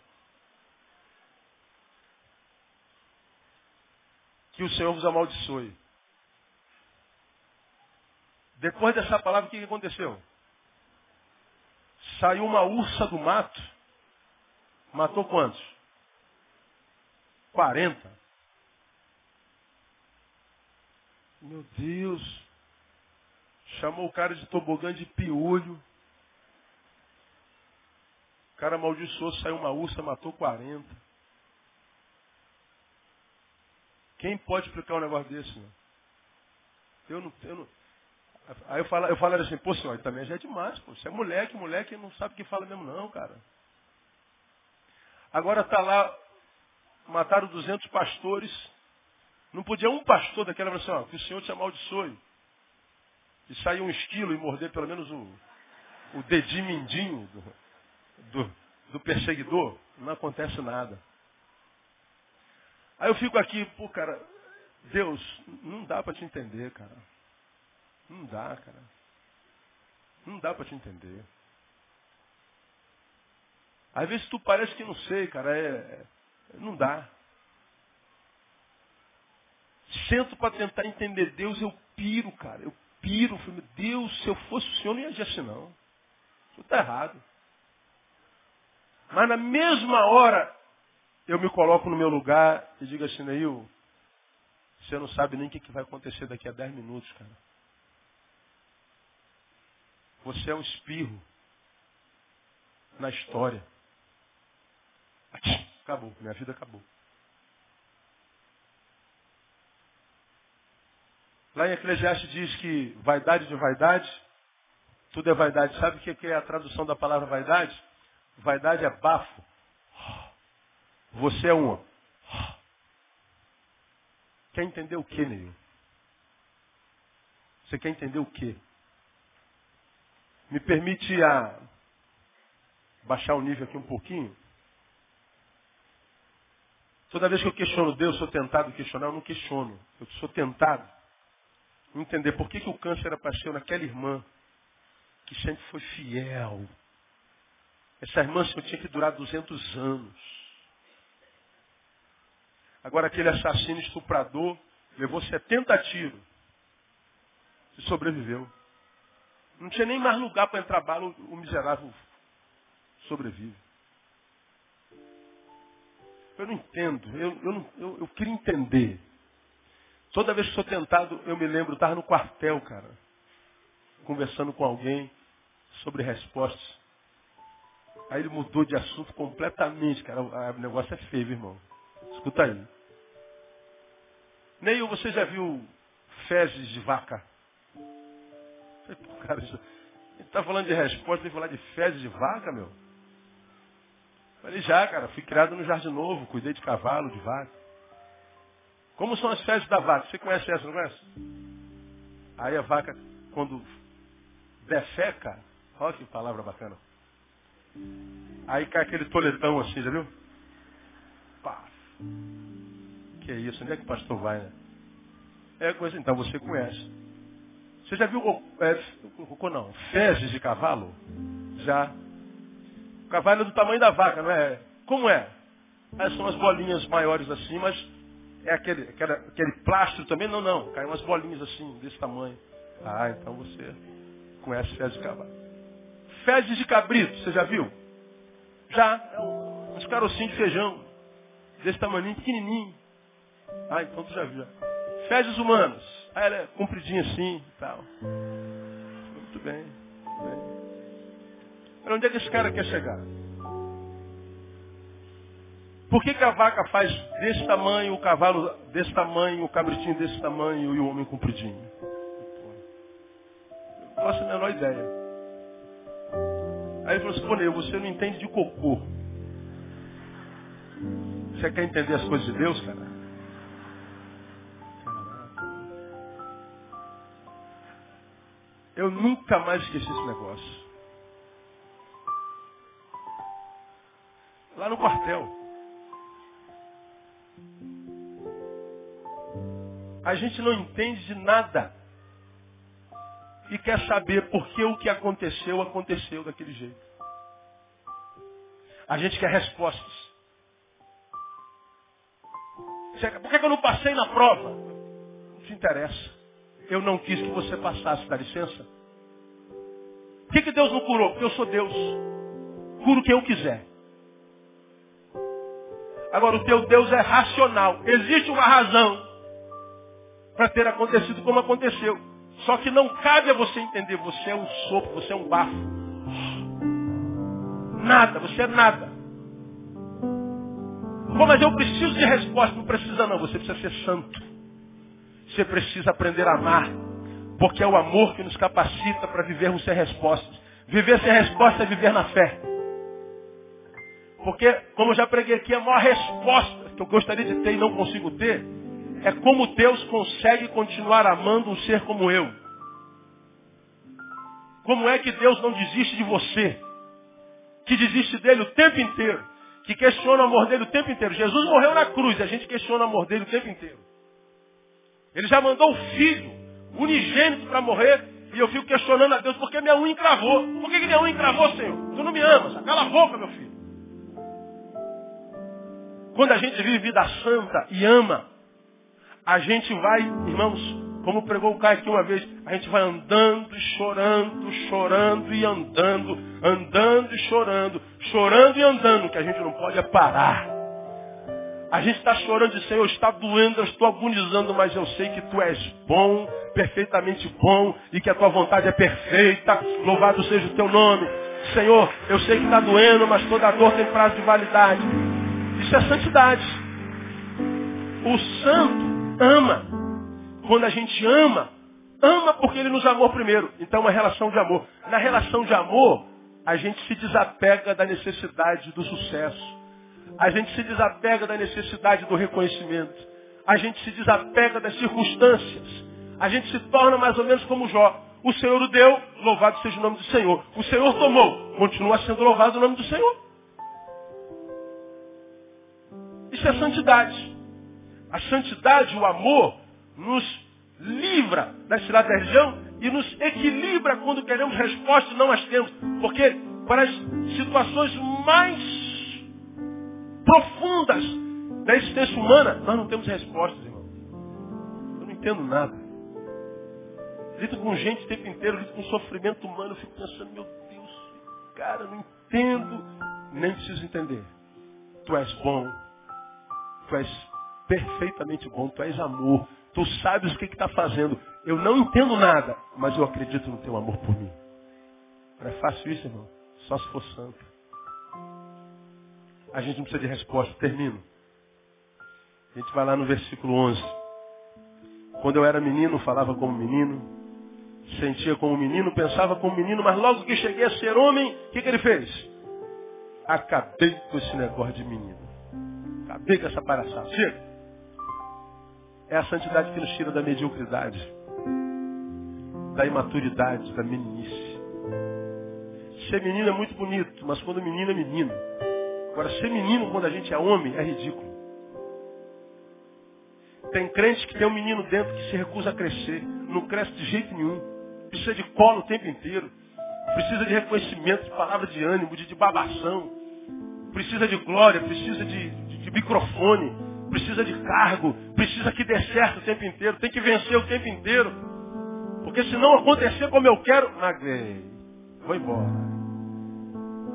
Que o Senhor vos amaldiçoe. Depois dessa palavra, o que aconteceu? Saiu uma ursa do mato. Matou quantos? 40. Meu Deus. Chamou o cara de tobogã de piolho. O cara amaldiçoou, saiu uma ursa, matou 40. Quem pode explicar um negócio desse? Eu não, eu não. Aí eu falo, eu falo assim, pô senhor, também já é demais, pô. Você é moleque, moleque não sabe o que fala mesmo não, cara. Agora está lá, mataram 200 pastores. Não podia um pastor daquela falar assim, ó, que o Senhor te amaldiçoe. E sair um esquilo e morder pelo menos o, o dedinho mindinho do, do, do perseguidor. Não acontece nada. Aí eu fico aqui, pô, cara, Deus, não dá para te entender, cara. Não dá, cara. Não dá para te entender. Às vezes tu parece que não sei, cara. É, não dá. Sento para tentar entender Deus, eu piro, cara. Eu piro. Deus, se eu fosse o Senhor, não ia agir assim, não. Isso está errado. Mas na mesma hora, eu me coloco no meu lugar e digo assim, Neil, você não sabe nem o que vai acontecer daqui a 10 minutos, cara. Você é um espirro na história. Acabou, minha vida acabou. Lá em Eclesiastes diz que vaidade de vaidade, tudo é vaidade. Sabe o que é a tradução da palavra vaidade? Vaidade é bafo. Você é uma. Quer entender o que, Neil? Você quer entender o que? Me permite a baixar o nível aqui um pouquinho? Toda vez que eu questiono Deus, sou tentado questionar, eu não questiono. Eu sou tentado entender por que, que o câncer apareceu naquela irmã que sempre foi fiel. Essa irmã só tinha que durar 200 anos. Agora aquele assassino estuprador levou 70 tiros e sobreviveu. Não tinha nem mais lugar para entrar bala, o miserável sobrevive. Eu não entendo. Eu, eu, eu, eu queria entender. Toda vez que sou tentado, eu me lembro, estava no quartel, cara, conversando com alguém sobre respostas. Aí ele mudou de assunto completamente, cara. O negócio é feio, irmão. Escuta aí. Neil, você já viu fezes de vaca? Falei, cara, isso... ele está falando de resposta, tem que falar de fezes de vaca, meu? Falei, já, cara, fui criado no Jardim Novo, cuidei de cavalo, de vaca. Como são as fezes da vaca? Você conhece essa, não conhece? Aí a vaca, quando defeca, olha que palavra bacana. Aí cai aquele toletão assim, já viu? Pá. Que isso? Onde é que o pastor vai, né? É coisa, então você conhece. Você já viu é, não, fezes de cavalo? Já cavalo é do tamanho da vaca, não é? Como é? Aí são as bolinhas maiores assim, mas É aquele, aquele, aquele plástico também? Não, não. Cai umas bolinhas assim, desse tamanho. Ah, então você conhece fezes de cavalo. Fezes de cabrito, você já viu? Já. É uns carocinhos de feijão. Desse tamanho, pequenininho. Ah, então tu já viu. Fezes humanos. Ah, ela é compridinha assim e tal. Muito bem. Para onde é que esse cara quer chegar? Por que, que a vaca faz desse tamanho, o cavalo desse tamanho, o cabritinho desse tamanho e o homem compridinho? Não faço a menor ideia. Aí ele falou assim, pô, você não entende de cocô. Você quer entender as coisas de Deus, cara? Eu nunca mais esqueci esse negócio. Lá no quartel. A gente não entende de nada. E quer saber por que o que aconteceu, aconteceu daquele jeito. A gente quer respostas. Por que eu não passei na prova? Não te interessa. Eu não quis que você passasse, dá licença. Por que, que Deus não curou? Porque eu sou Deus. Curo o que eu quiser. Agora, o teu Deus é racional. Existe uma razão para ter acontecido como aconteceu. Só que não cabe a você entender. Você é um sopro, você é um bafo. Nada, você é nada. Pô, mas eu preciso de resposta. Não precisa não, você precisa ser santo. Você precisa aprender a amar. Porque é o amor que nos capacita para vivermos sem respostas. Viver sem resposta é viver na fé. Porque, como eu já preguei aqui, a maior resposta que eu gostaria de ter e não consigo ter é como Deus consegue continuar amando um ser como eu. Como é que Deus não desiste de você? Que desiste dele o tempo inteiro. Que questiona o amor dele o tempo inteiro. Jesus morreu na cruz, a gente questiona o amor dele o tempo inteiro. Ele já mandou o filho, unigênito, para morrer, e eu fico questionando a Deus, por que minha unha encravou? Por que, que minha unha encravou, Senhor? Tu não me amas, cala a boca, meu filho. Quando a gente vive vida santa e ama, a gente vai, irmãos, como pregou o Caio aqui uma vez, a gente vai andando, chorando, chorando e andando, andando e chorando, chorando e andando, que a gente não pode parar. A gente está chorando e Senhor, está doendo, eu estou agonizando, mas eu sei que Tu és bom, perfeitamente bom, e que a Tua vontade é perfeita. Louvado seja o Teu nome. Senhor, eu sei que está doendo, mas toda dor tem prazo de validade. Isso é santidade. O santo ama. Quando a gente ama, ama porque ele nos amou primeiro. Então é uma relação de amor. Na relação de amor, a gente se desapega da necessidade do sucesso. A gente se desapega da necessidade do reconhecimento. A gente se desapega das circunstâncias. A gente se torna mais ou menos como Jó. O Senhor o deu, louvado seja o nome do Senhor. O Senhor tomou, continua sendo louvado o nome do Senhor. Isso é santidade. A santidade, o amor, nos livra da região e nos equilibra quando queremos respostas e não as temos. Porque para as situações mais profundas da existência humana, nós não temos respostas, irmão. Eu não entendo nada. Lido com gente o tempo inteiro, lido com sofrimento humano, eu fico pensando, meu Deus, cara, não entendo, nem preciso entender. Tu és bom, tu és perfeitamente bom, tu és amor, tu sabes o que está fazendo. Eu não entendo nada, mas eu acredito no teu amor por mim. Não é fácil isso, irmão? Só se for santo. A gente não precisa de resposta. Termino. A gente vai lá no versículo 11. Quando eu era menino, falava como menino, sentia como menino, pensava como menino, mas logo que cheguei a ser homem, o que, que ele fez? Acabei com esse negócio de menino. Acabei com essa palhaçada. Chega. É a santidade que nos tira da mediocridade, da imaturidade, da meninice. Ser menino é muito bonito, mas quando menino é menino. Agora, ser menino quando a gente é homem é ridículo. Tem crente que tem um menino dentro que se recusa a crescer, não cresce de jeito nenhum. Precisa de colo o tempo inteiro. Precisa de reconhecimento, de palavra de ânimo, de, de babação. Precisa de glória, precisa de, microfone precisa de cargo, precisa que dê certo o tempo inteiro, tem que vencer o tempo inteiro. Porque se não acontecer como eu quero, maguei, vou embora.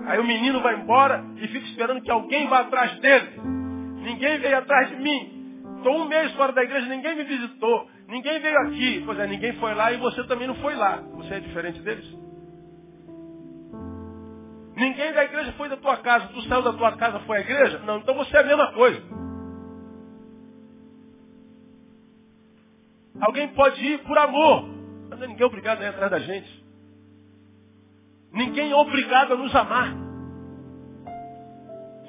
Aí o menino vai embora e fica esperando que alguém vá atrás dele. Ninguém veio atrás de mim. Estou um mês fora da igreja, ninguém me visitou, ninguém veio aqui. Pois é, ninguém foi lá e você também não foi lá. Você é diferente deles? Ninguém da igreja foi da tua casa. Tu saiu da tua casa, foi à igreja? Não, então você é a mesma coisa. Alguém pode ir por amor. Mas ninguém é obrigado a ir atrás da gente. Ninguém é obrigado a nos amar.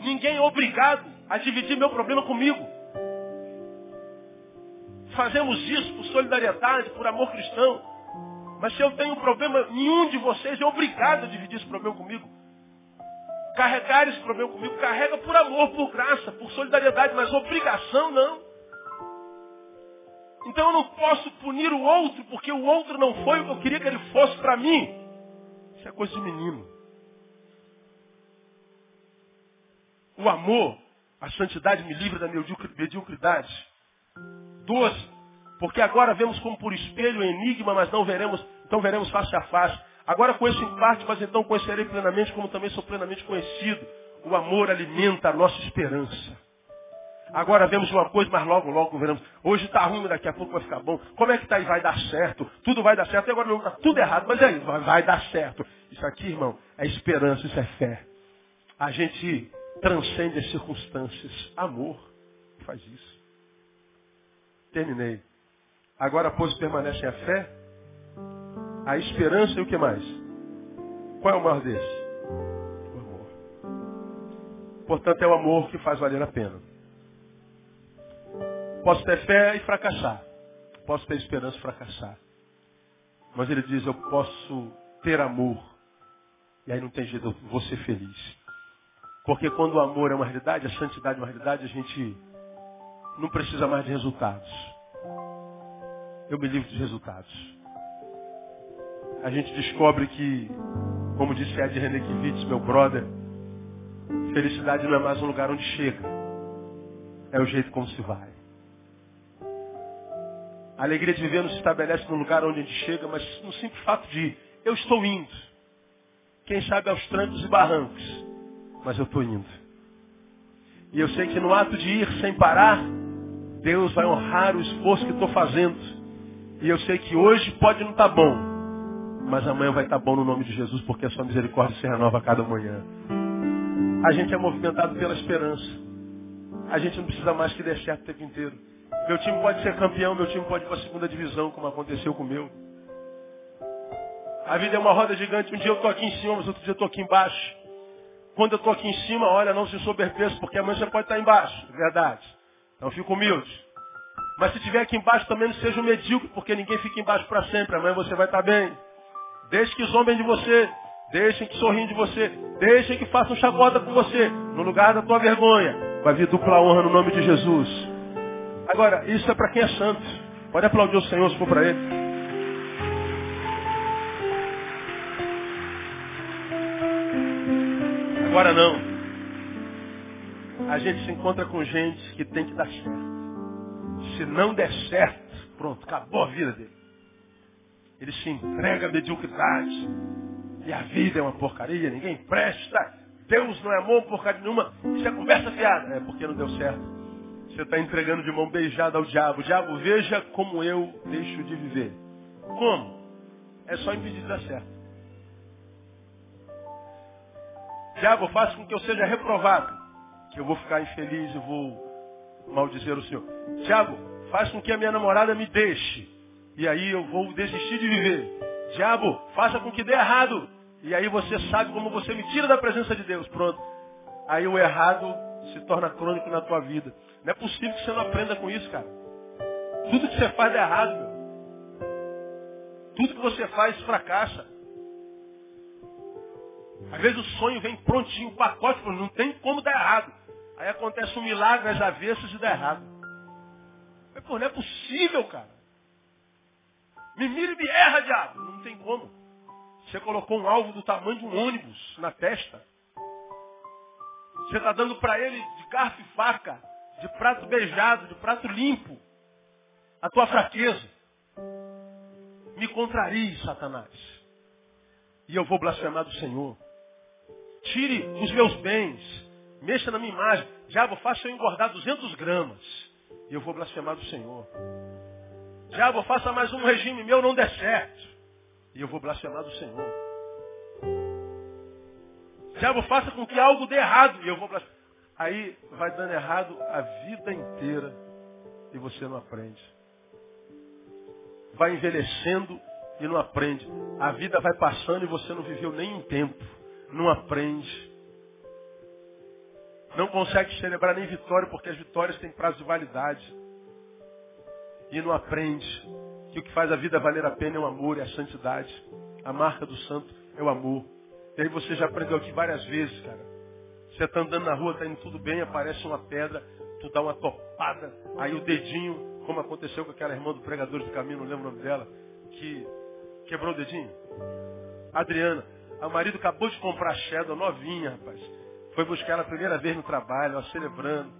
Ninguém é obrigado a dividir meu problema comigo. Fazemos isso por solidariedade, por amor cristão. Mas se eu tenho um problema, nenhum de vocês é obrigado a dividir esse problema comigo. Carregar esse problema comigo, carrega por amor, por graça, por solidariedade, mas obrigação não. Então eu não posso punir o outro porque o outro não foi o que eu queria que ele fosse para mim. Isso é coisa de menino. O amor, a santidade me livra da mediocridade. Doze. Porque agora vemos como por espelho enigma, mas não veremos, então veremos face a face. Agora conheço em parte, mas então conhecerei plenamente, como também sou plenamente conhecido. O amor alimenta a nossa esperança. Agora vemos uma coisa, mas logo, logo veremos. Hoje está ruim, mas daqui a pouco vai ficar bom. Como é que está aí? Vai dar certo. Tudo vai dar certo. E agora está tudo errado, mas aí, vai, vai dar certo. Isso aqui, irmão, é esperança, isso é fé. A gente transcende as circunstâncias. Amor faz isso. Terminei. Agora, pois, permanecem a fé, a esperança e o que mais? Qual é o maior desses? O amor. Portanto, é o amor que faz valer a pena. Posso ter fé e fracassar. Posso ter esperança e fracassar. Mas ele diz, eu posso ter amor. E aí não tem jeito, eu vou ser feliz. Porque quando o amor é uma realidade, a santidade é uma realidade, a gente não precisa mais de resultados. Eu me livro dos resultados. A gente descobre que, como disse Ed Renekiewicz, meu brother, felicidade não é mais um lugar onde chega. É o jeito como se vai. A alegria de viver não se estabelece no lugar onde a gente chega, mas no simples fato de eu estou indo. Quem sabe aos trancos e barrancos, mas eu estou indo. E eu sei que no ato de ir sem parar, Deus vai honrar o esforço que estou fazendo. E eu sei que hoje pode não estar tá bom, mas amanhã vai estar bom no nome de Jesus, porque a sua misericórdia se renova a cada manhã. A gente é movimentado pela esperança. A gente não precisa mais que dê certo o tempo inteiro. Meu time pode ser campeão, meu time pode ir para a segunda divisão, como aconteceu com o meu. A vida é uma roda gigante. Um dia eu estou aqui em cima, mas outro dia eu estou aqui embaixo. Quando eu estou aqui em cima, olha, não se soberpeço, porque amanhã você pode estar embaixo. Verdade. Então fico humilde. Mas se estiver aqui embaixo, também não seja um medíocre, porque ninguém fica embaixo para sempre. Amanhã você vai estar bem. Deixe que zombem de você. Deixem que sorriem de você. Deixem que façam chacota com você. No lugar da tua vergonha. Vai vir dupla honra no nome de Jesus. Agora, isso é para quem é santo. Pode aplaudir o Senhor se for para ele. Agora não. A gente se encontra com gente que tem que dar certo. Se não der certo, pronto, acabou a vida dele. Ele se entrega à mediocridade. E a vida é uma porcaria, ninguém presta. Deus não é amor, porcaria nenhuma. Isso é conversa fiada. É porque não deu certo. Você está entregando de mão beijada ao diabo. Diabo, veja como eu deixo de viver. Como? É só impedir de dar certo. Diabo, faça com que eu seja reprovado. Que eu vou ficar infeliz e vou maldizer o Senhor. Diabo, faça com que a minha namorada me deixe. E aí eu vou desistir de viver. Diabo, faça com que dê errado. E aí você sabe como você me tira da presença de Deus. Pronto. Aí o errado se torna crônico na tua vida. Não é possível que você não aprenda com isso, cara. Tudo que você faz dá errado. Tudo que você faz fracassa. Às vezes o sonho vem prontinho, o pacote, não tem como dar errado. Aí acontece um milagre às avessas e dá errado. Mas, pô, não é possível, cara. Me mira e me erra, diabo. Não tem como. Você colocou um alvo do tamanho de um ônibus na testa. Você está dando para ele de garfo e faca de prato beijado, de prato limpo, a tua fraqueza. Me contrarie, Satanás. E eu vou blasfemar do Senhor. Tire os meus bens. Mexa na minha imagem. Diabo, faça eu engordar 200 gramas. E eu vou blasfemar do Senhor. Diabo, faça mais um regime meu, não der certo. E eu vou blasfemar do Senhor. Diabo, faça com que algo dê errado. E eu vou blasfemar. Aí vai dando errado a vida inteira. E você não aprende. Vai envelhecendo e não aprende. A vida vai passando e você não viveu nem um tempo. Não aprende. Não consegue celebrar nem vitória, porque as vitórias têm prazo de validade. E não aprende que o que faz a vida valer a pena é o amor, é a santidade. A marca do santo é o amor. E aí você já aprendeu aqui várias vezes, cara. Você está andando na rua, está indo tudo bem, aparece uma pedra, tu dá uma topada, aí o dedinho, como aconteceu com aquela irmã do pregador de caminho, não lembro o nome dela, que quebrou o dedinho. Adriana, o marido acabou de comprar Shadow novinha, rapaz. Foi buscar ela a primeira vez no trabalho, ela celebrando.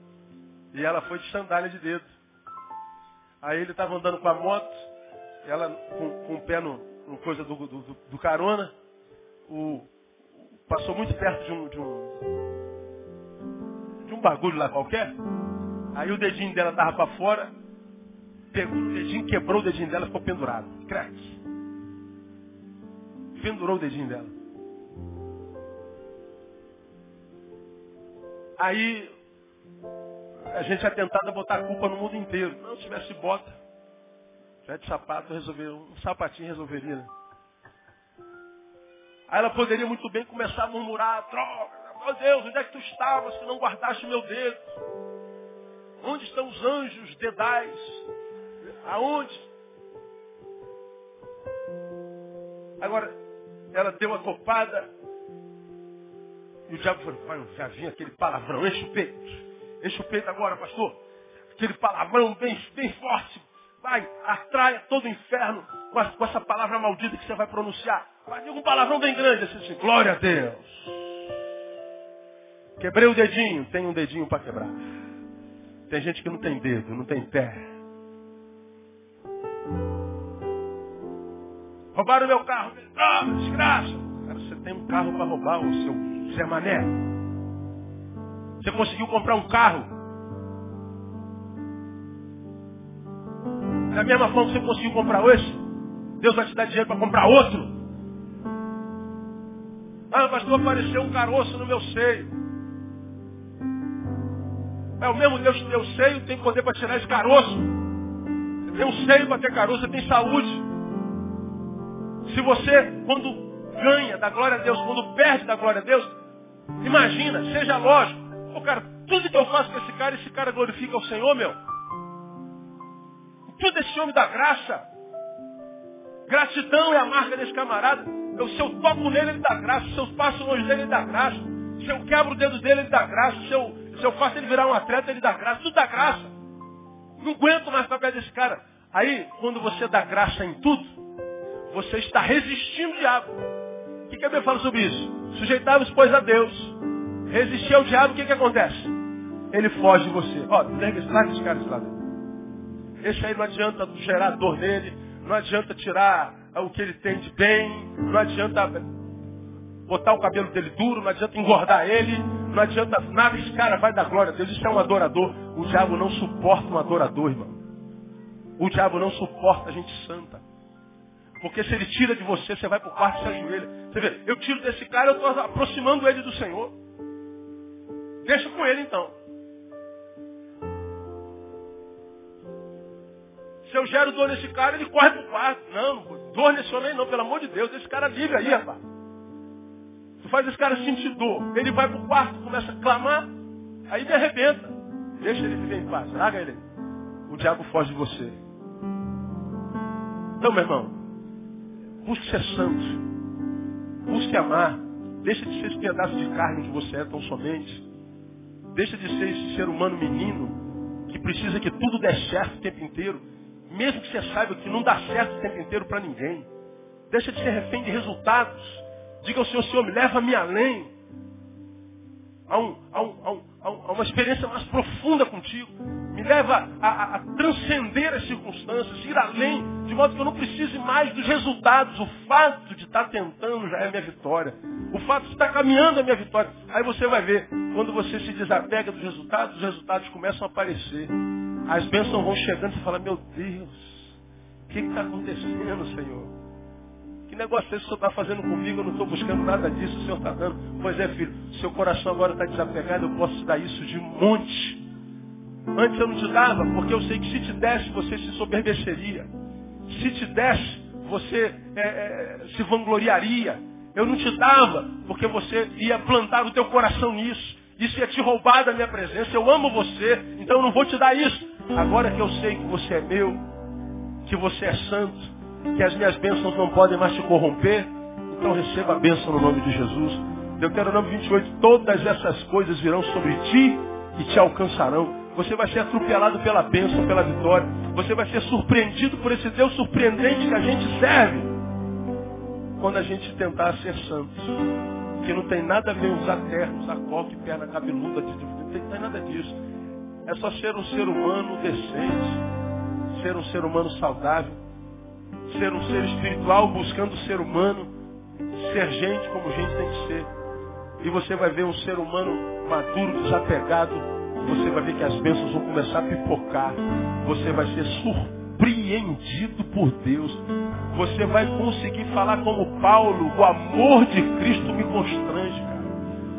E ela foi de sandália de dedo. Aí ele estava andando com a moto, ela com, com o pé no, no coisa do, do, do, carona, o, passou muito perto de um, de um, de um bagulho lá qualquer. Aí o dedinho dela estava para fora, pegou o dedinho, quebrou o dedinho dela, ficou pendurado. Crack. Pendurou o dedinho dela. Aí a gente é tentado a botar a culpa no mundo inteiro. Não, se tivesse bota, tivesse sapato, resolveria, um sapatinho resolveria. Né? Aí ela poderia muito bem começar a murmurar, droga, meu Deus, onde é que tu estava se não guardaste meu dedo? Onde estão os anjos dedais? Aonde? Agora, ela deu uma topada e o diabo falou, vai, já vinha aquele palavrão, enche o peito. Enche o peito agora, pastor. Aquele palavrão bem, bem forte. Vai, atraia todo o inferno com, a, com essa palavra maldita que você vai pronunciar. Vai, diga um palavrão bem grande, assim, assim, glória a Deus. Quebrei o dedinho, tem um dedinho para quebrar. Tem gente que não tem dedo, não tem pé. Roubaram meu carro. Ah, desgraça. Cara, você tem um carro para roubar, o seu Zé Mané. Você conseguiu comprar um carro. Da mesma forma que você conseguiu comprar esse, Deus vai te dar dinheiro para comprar outro. Ah, pastor, apareceu um caroço no meu seio. É o mesmo Deus que deu seio, tem poder para tirar esse caroço. Você tem um seio para ter caroço, você tem saúde. Se você, quando ganha da glória a Deus, quando perde da glória a Deus, imagina, seja lógico, Pô, cara, tudo que eu faço com esse cara, esse cara glorifica o Senhor, meu. Tudo esse homem da graça. Gratidão é a marca desse camarada. Eu, se eu toco nele, ele dá graça. Se eu passo longe dele, ele dá graça. Se eu quebro o dedo dele, ele dá graça. Se eu, se eu faço ele virar um atleta, ele dá graça. Tudo dá graça. Não aguento mais ficar perto desse cara. Aí, quando você dá graça em tudo, você está resistindo o diabo. O que, que a Bíblia fala sobre isso? Sujeitáveis, pois, a Deus. Resistir ao diabo, o que, que acontece? Ele foge de você. Ó, larga esse cara esse lado. Esse aí não adianta gerar dor nele, não adianta tirar o que ele tem de bem, não adianta botar o cabelo dele duro, não adianta engordar ele, não adianta nada, esse cara vai dar glória a Deus, isso é um adorador. O diabo não suporta um adorador, irmão. O diabo não suporta a gente santa. Porque se ele tira de você, você vai para o quarto e se ajoelha. Você vê, eu tiro desse cara, eu estou aproximando ele do Senhor. Deixa com ele então. Se eu gero dor nesse cara, ele corre pro quarto. Não, dor nesse homem não, pelo amor de Deus. Esse cara liga aí, rapaz. Tu faz esse cara sentir dor. Ele vai pro quarto, começa a clamar, aí ele arrebenta. Deixa ele viver em paz. Larga ele. O diabo foge de você. Então, meu irmão, busque ser santo. Busque amar. Deixa de ser esse pedaço de carne que você é tão somente. Deixa de ser esse ser humano menino que precisa que tudo dê certo o tempo inteiro, mesmo que você saiba que não dá certo o tempo inteiro para ninguém. Deixa de ser refém de resultados. Diga ao Senhor, Senhor, me leva-me além. a, um, a, um, a, um, a uma experiência mais profunda contigo. Leva a, a, transcender as circunstâncias, ir além, de modo que eu não precise mais dos resultados. O fato de estar tentando já é minha vitória. O fato de estar caminhando é minha vitória. Aí você vai ver, quando você se desapega dos resultados, os resultados começam a aparecer. As bênçãos vão chegando e você fala, meu Deus, o que está acontecendo, Senhor? negócio é esse que o Senhor está fazendo comigo? Eu não estou buscando nada disso, o Senhor está dando. Pois é, filho, seu coração agora está desapegado, eu posso te dar isso de monte. Antes eu não te dava, porque eu sei que se te desse, você se soberbeceria. Se te desse, você é, é, se vangloriaria. Eu não te dava, porque você ia plantar o teu coração nisso. Isso ia te roubar da minha presença. Eu amo você, então eu não vou te dar isso. Agora que eu sei que você é meu, que você é santo, que as minhas bênçãos não podem mais te corromper, então receba a bênção no nome de Jesus. Deuteronômio 28, todas essas coisas virão sobre ti e te alcançarão. Você vai ser atropelado pela bênção, pela vitória. Você vai ser surpreendido por esse Deus surpreendente que a gente serve. Quando a gente tentar ser santo. Que não tem nada a ver usar terno, usar coque, perna cabeluda, não tem, não tem nada disso. É só ser um ser humano decente, ser um ser humano saudável, ser um ser espiritual buscando ser humano, ser gente como gente tem que ser. E você vai ver um ser humano maduro, desapegado. Você vai ver que as bênçãos vão começar a pipocar. Você vai ser surpreendido por Deus. Você vai conseguir falar como Paulo, o amor de Cristo me constrange, cara.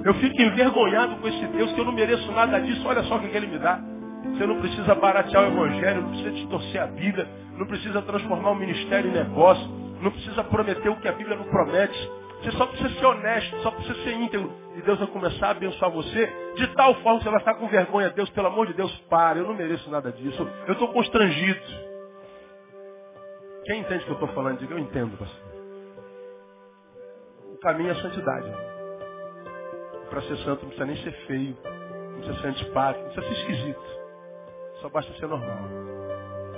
Eu fico envergonhado com esse Deus que eu não mereço nada disso. Olha só o que ele me dá. Você não precisa baratear o evangelho, não precisa distorcer a Bíblia, não precisa transformar o ministério em negócio, não precisa prometer o que a Bíblia não promete. Você só precisa ser honesto, só precisa ser íntegro. E Deus vai começar a abençoar você de tal forma que você vai estar com vergonha. Deus, pelo amor de Deus, para. Eu não mereço nada disso. Eu estou constrangido. Quem entende o que eu estou falando? Diga, eu entendo, pastor. O caminho é a santidade. Para ser santo não precisa nem ser feio. Não precisa ser antipático. Não precisa ser esquisito. Só basta ser normal.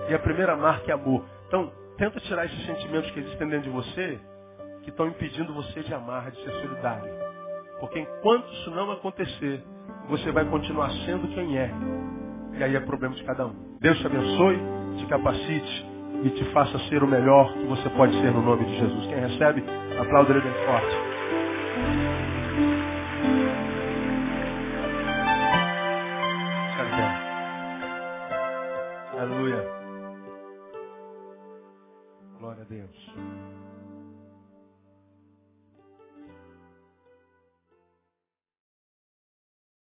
E a primeira marca é amor. Então, tenta tirar esses sentimentos que existem dentro de você, que estão impedindo você de amar, de ser solidário. Porque enquanto isso não acontecer, você vai continuar sendo quem é. E aí é problema de cada um. Deus te abençoe, te capacite e te faça ser o melhor que você pode ser no nome de Jesus. Quem recebe, aplauda ele bem forte. Aleluia. Glória a Deus.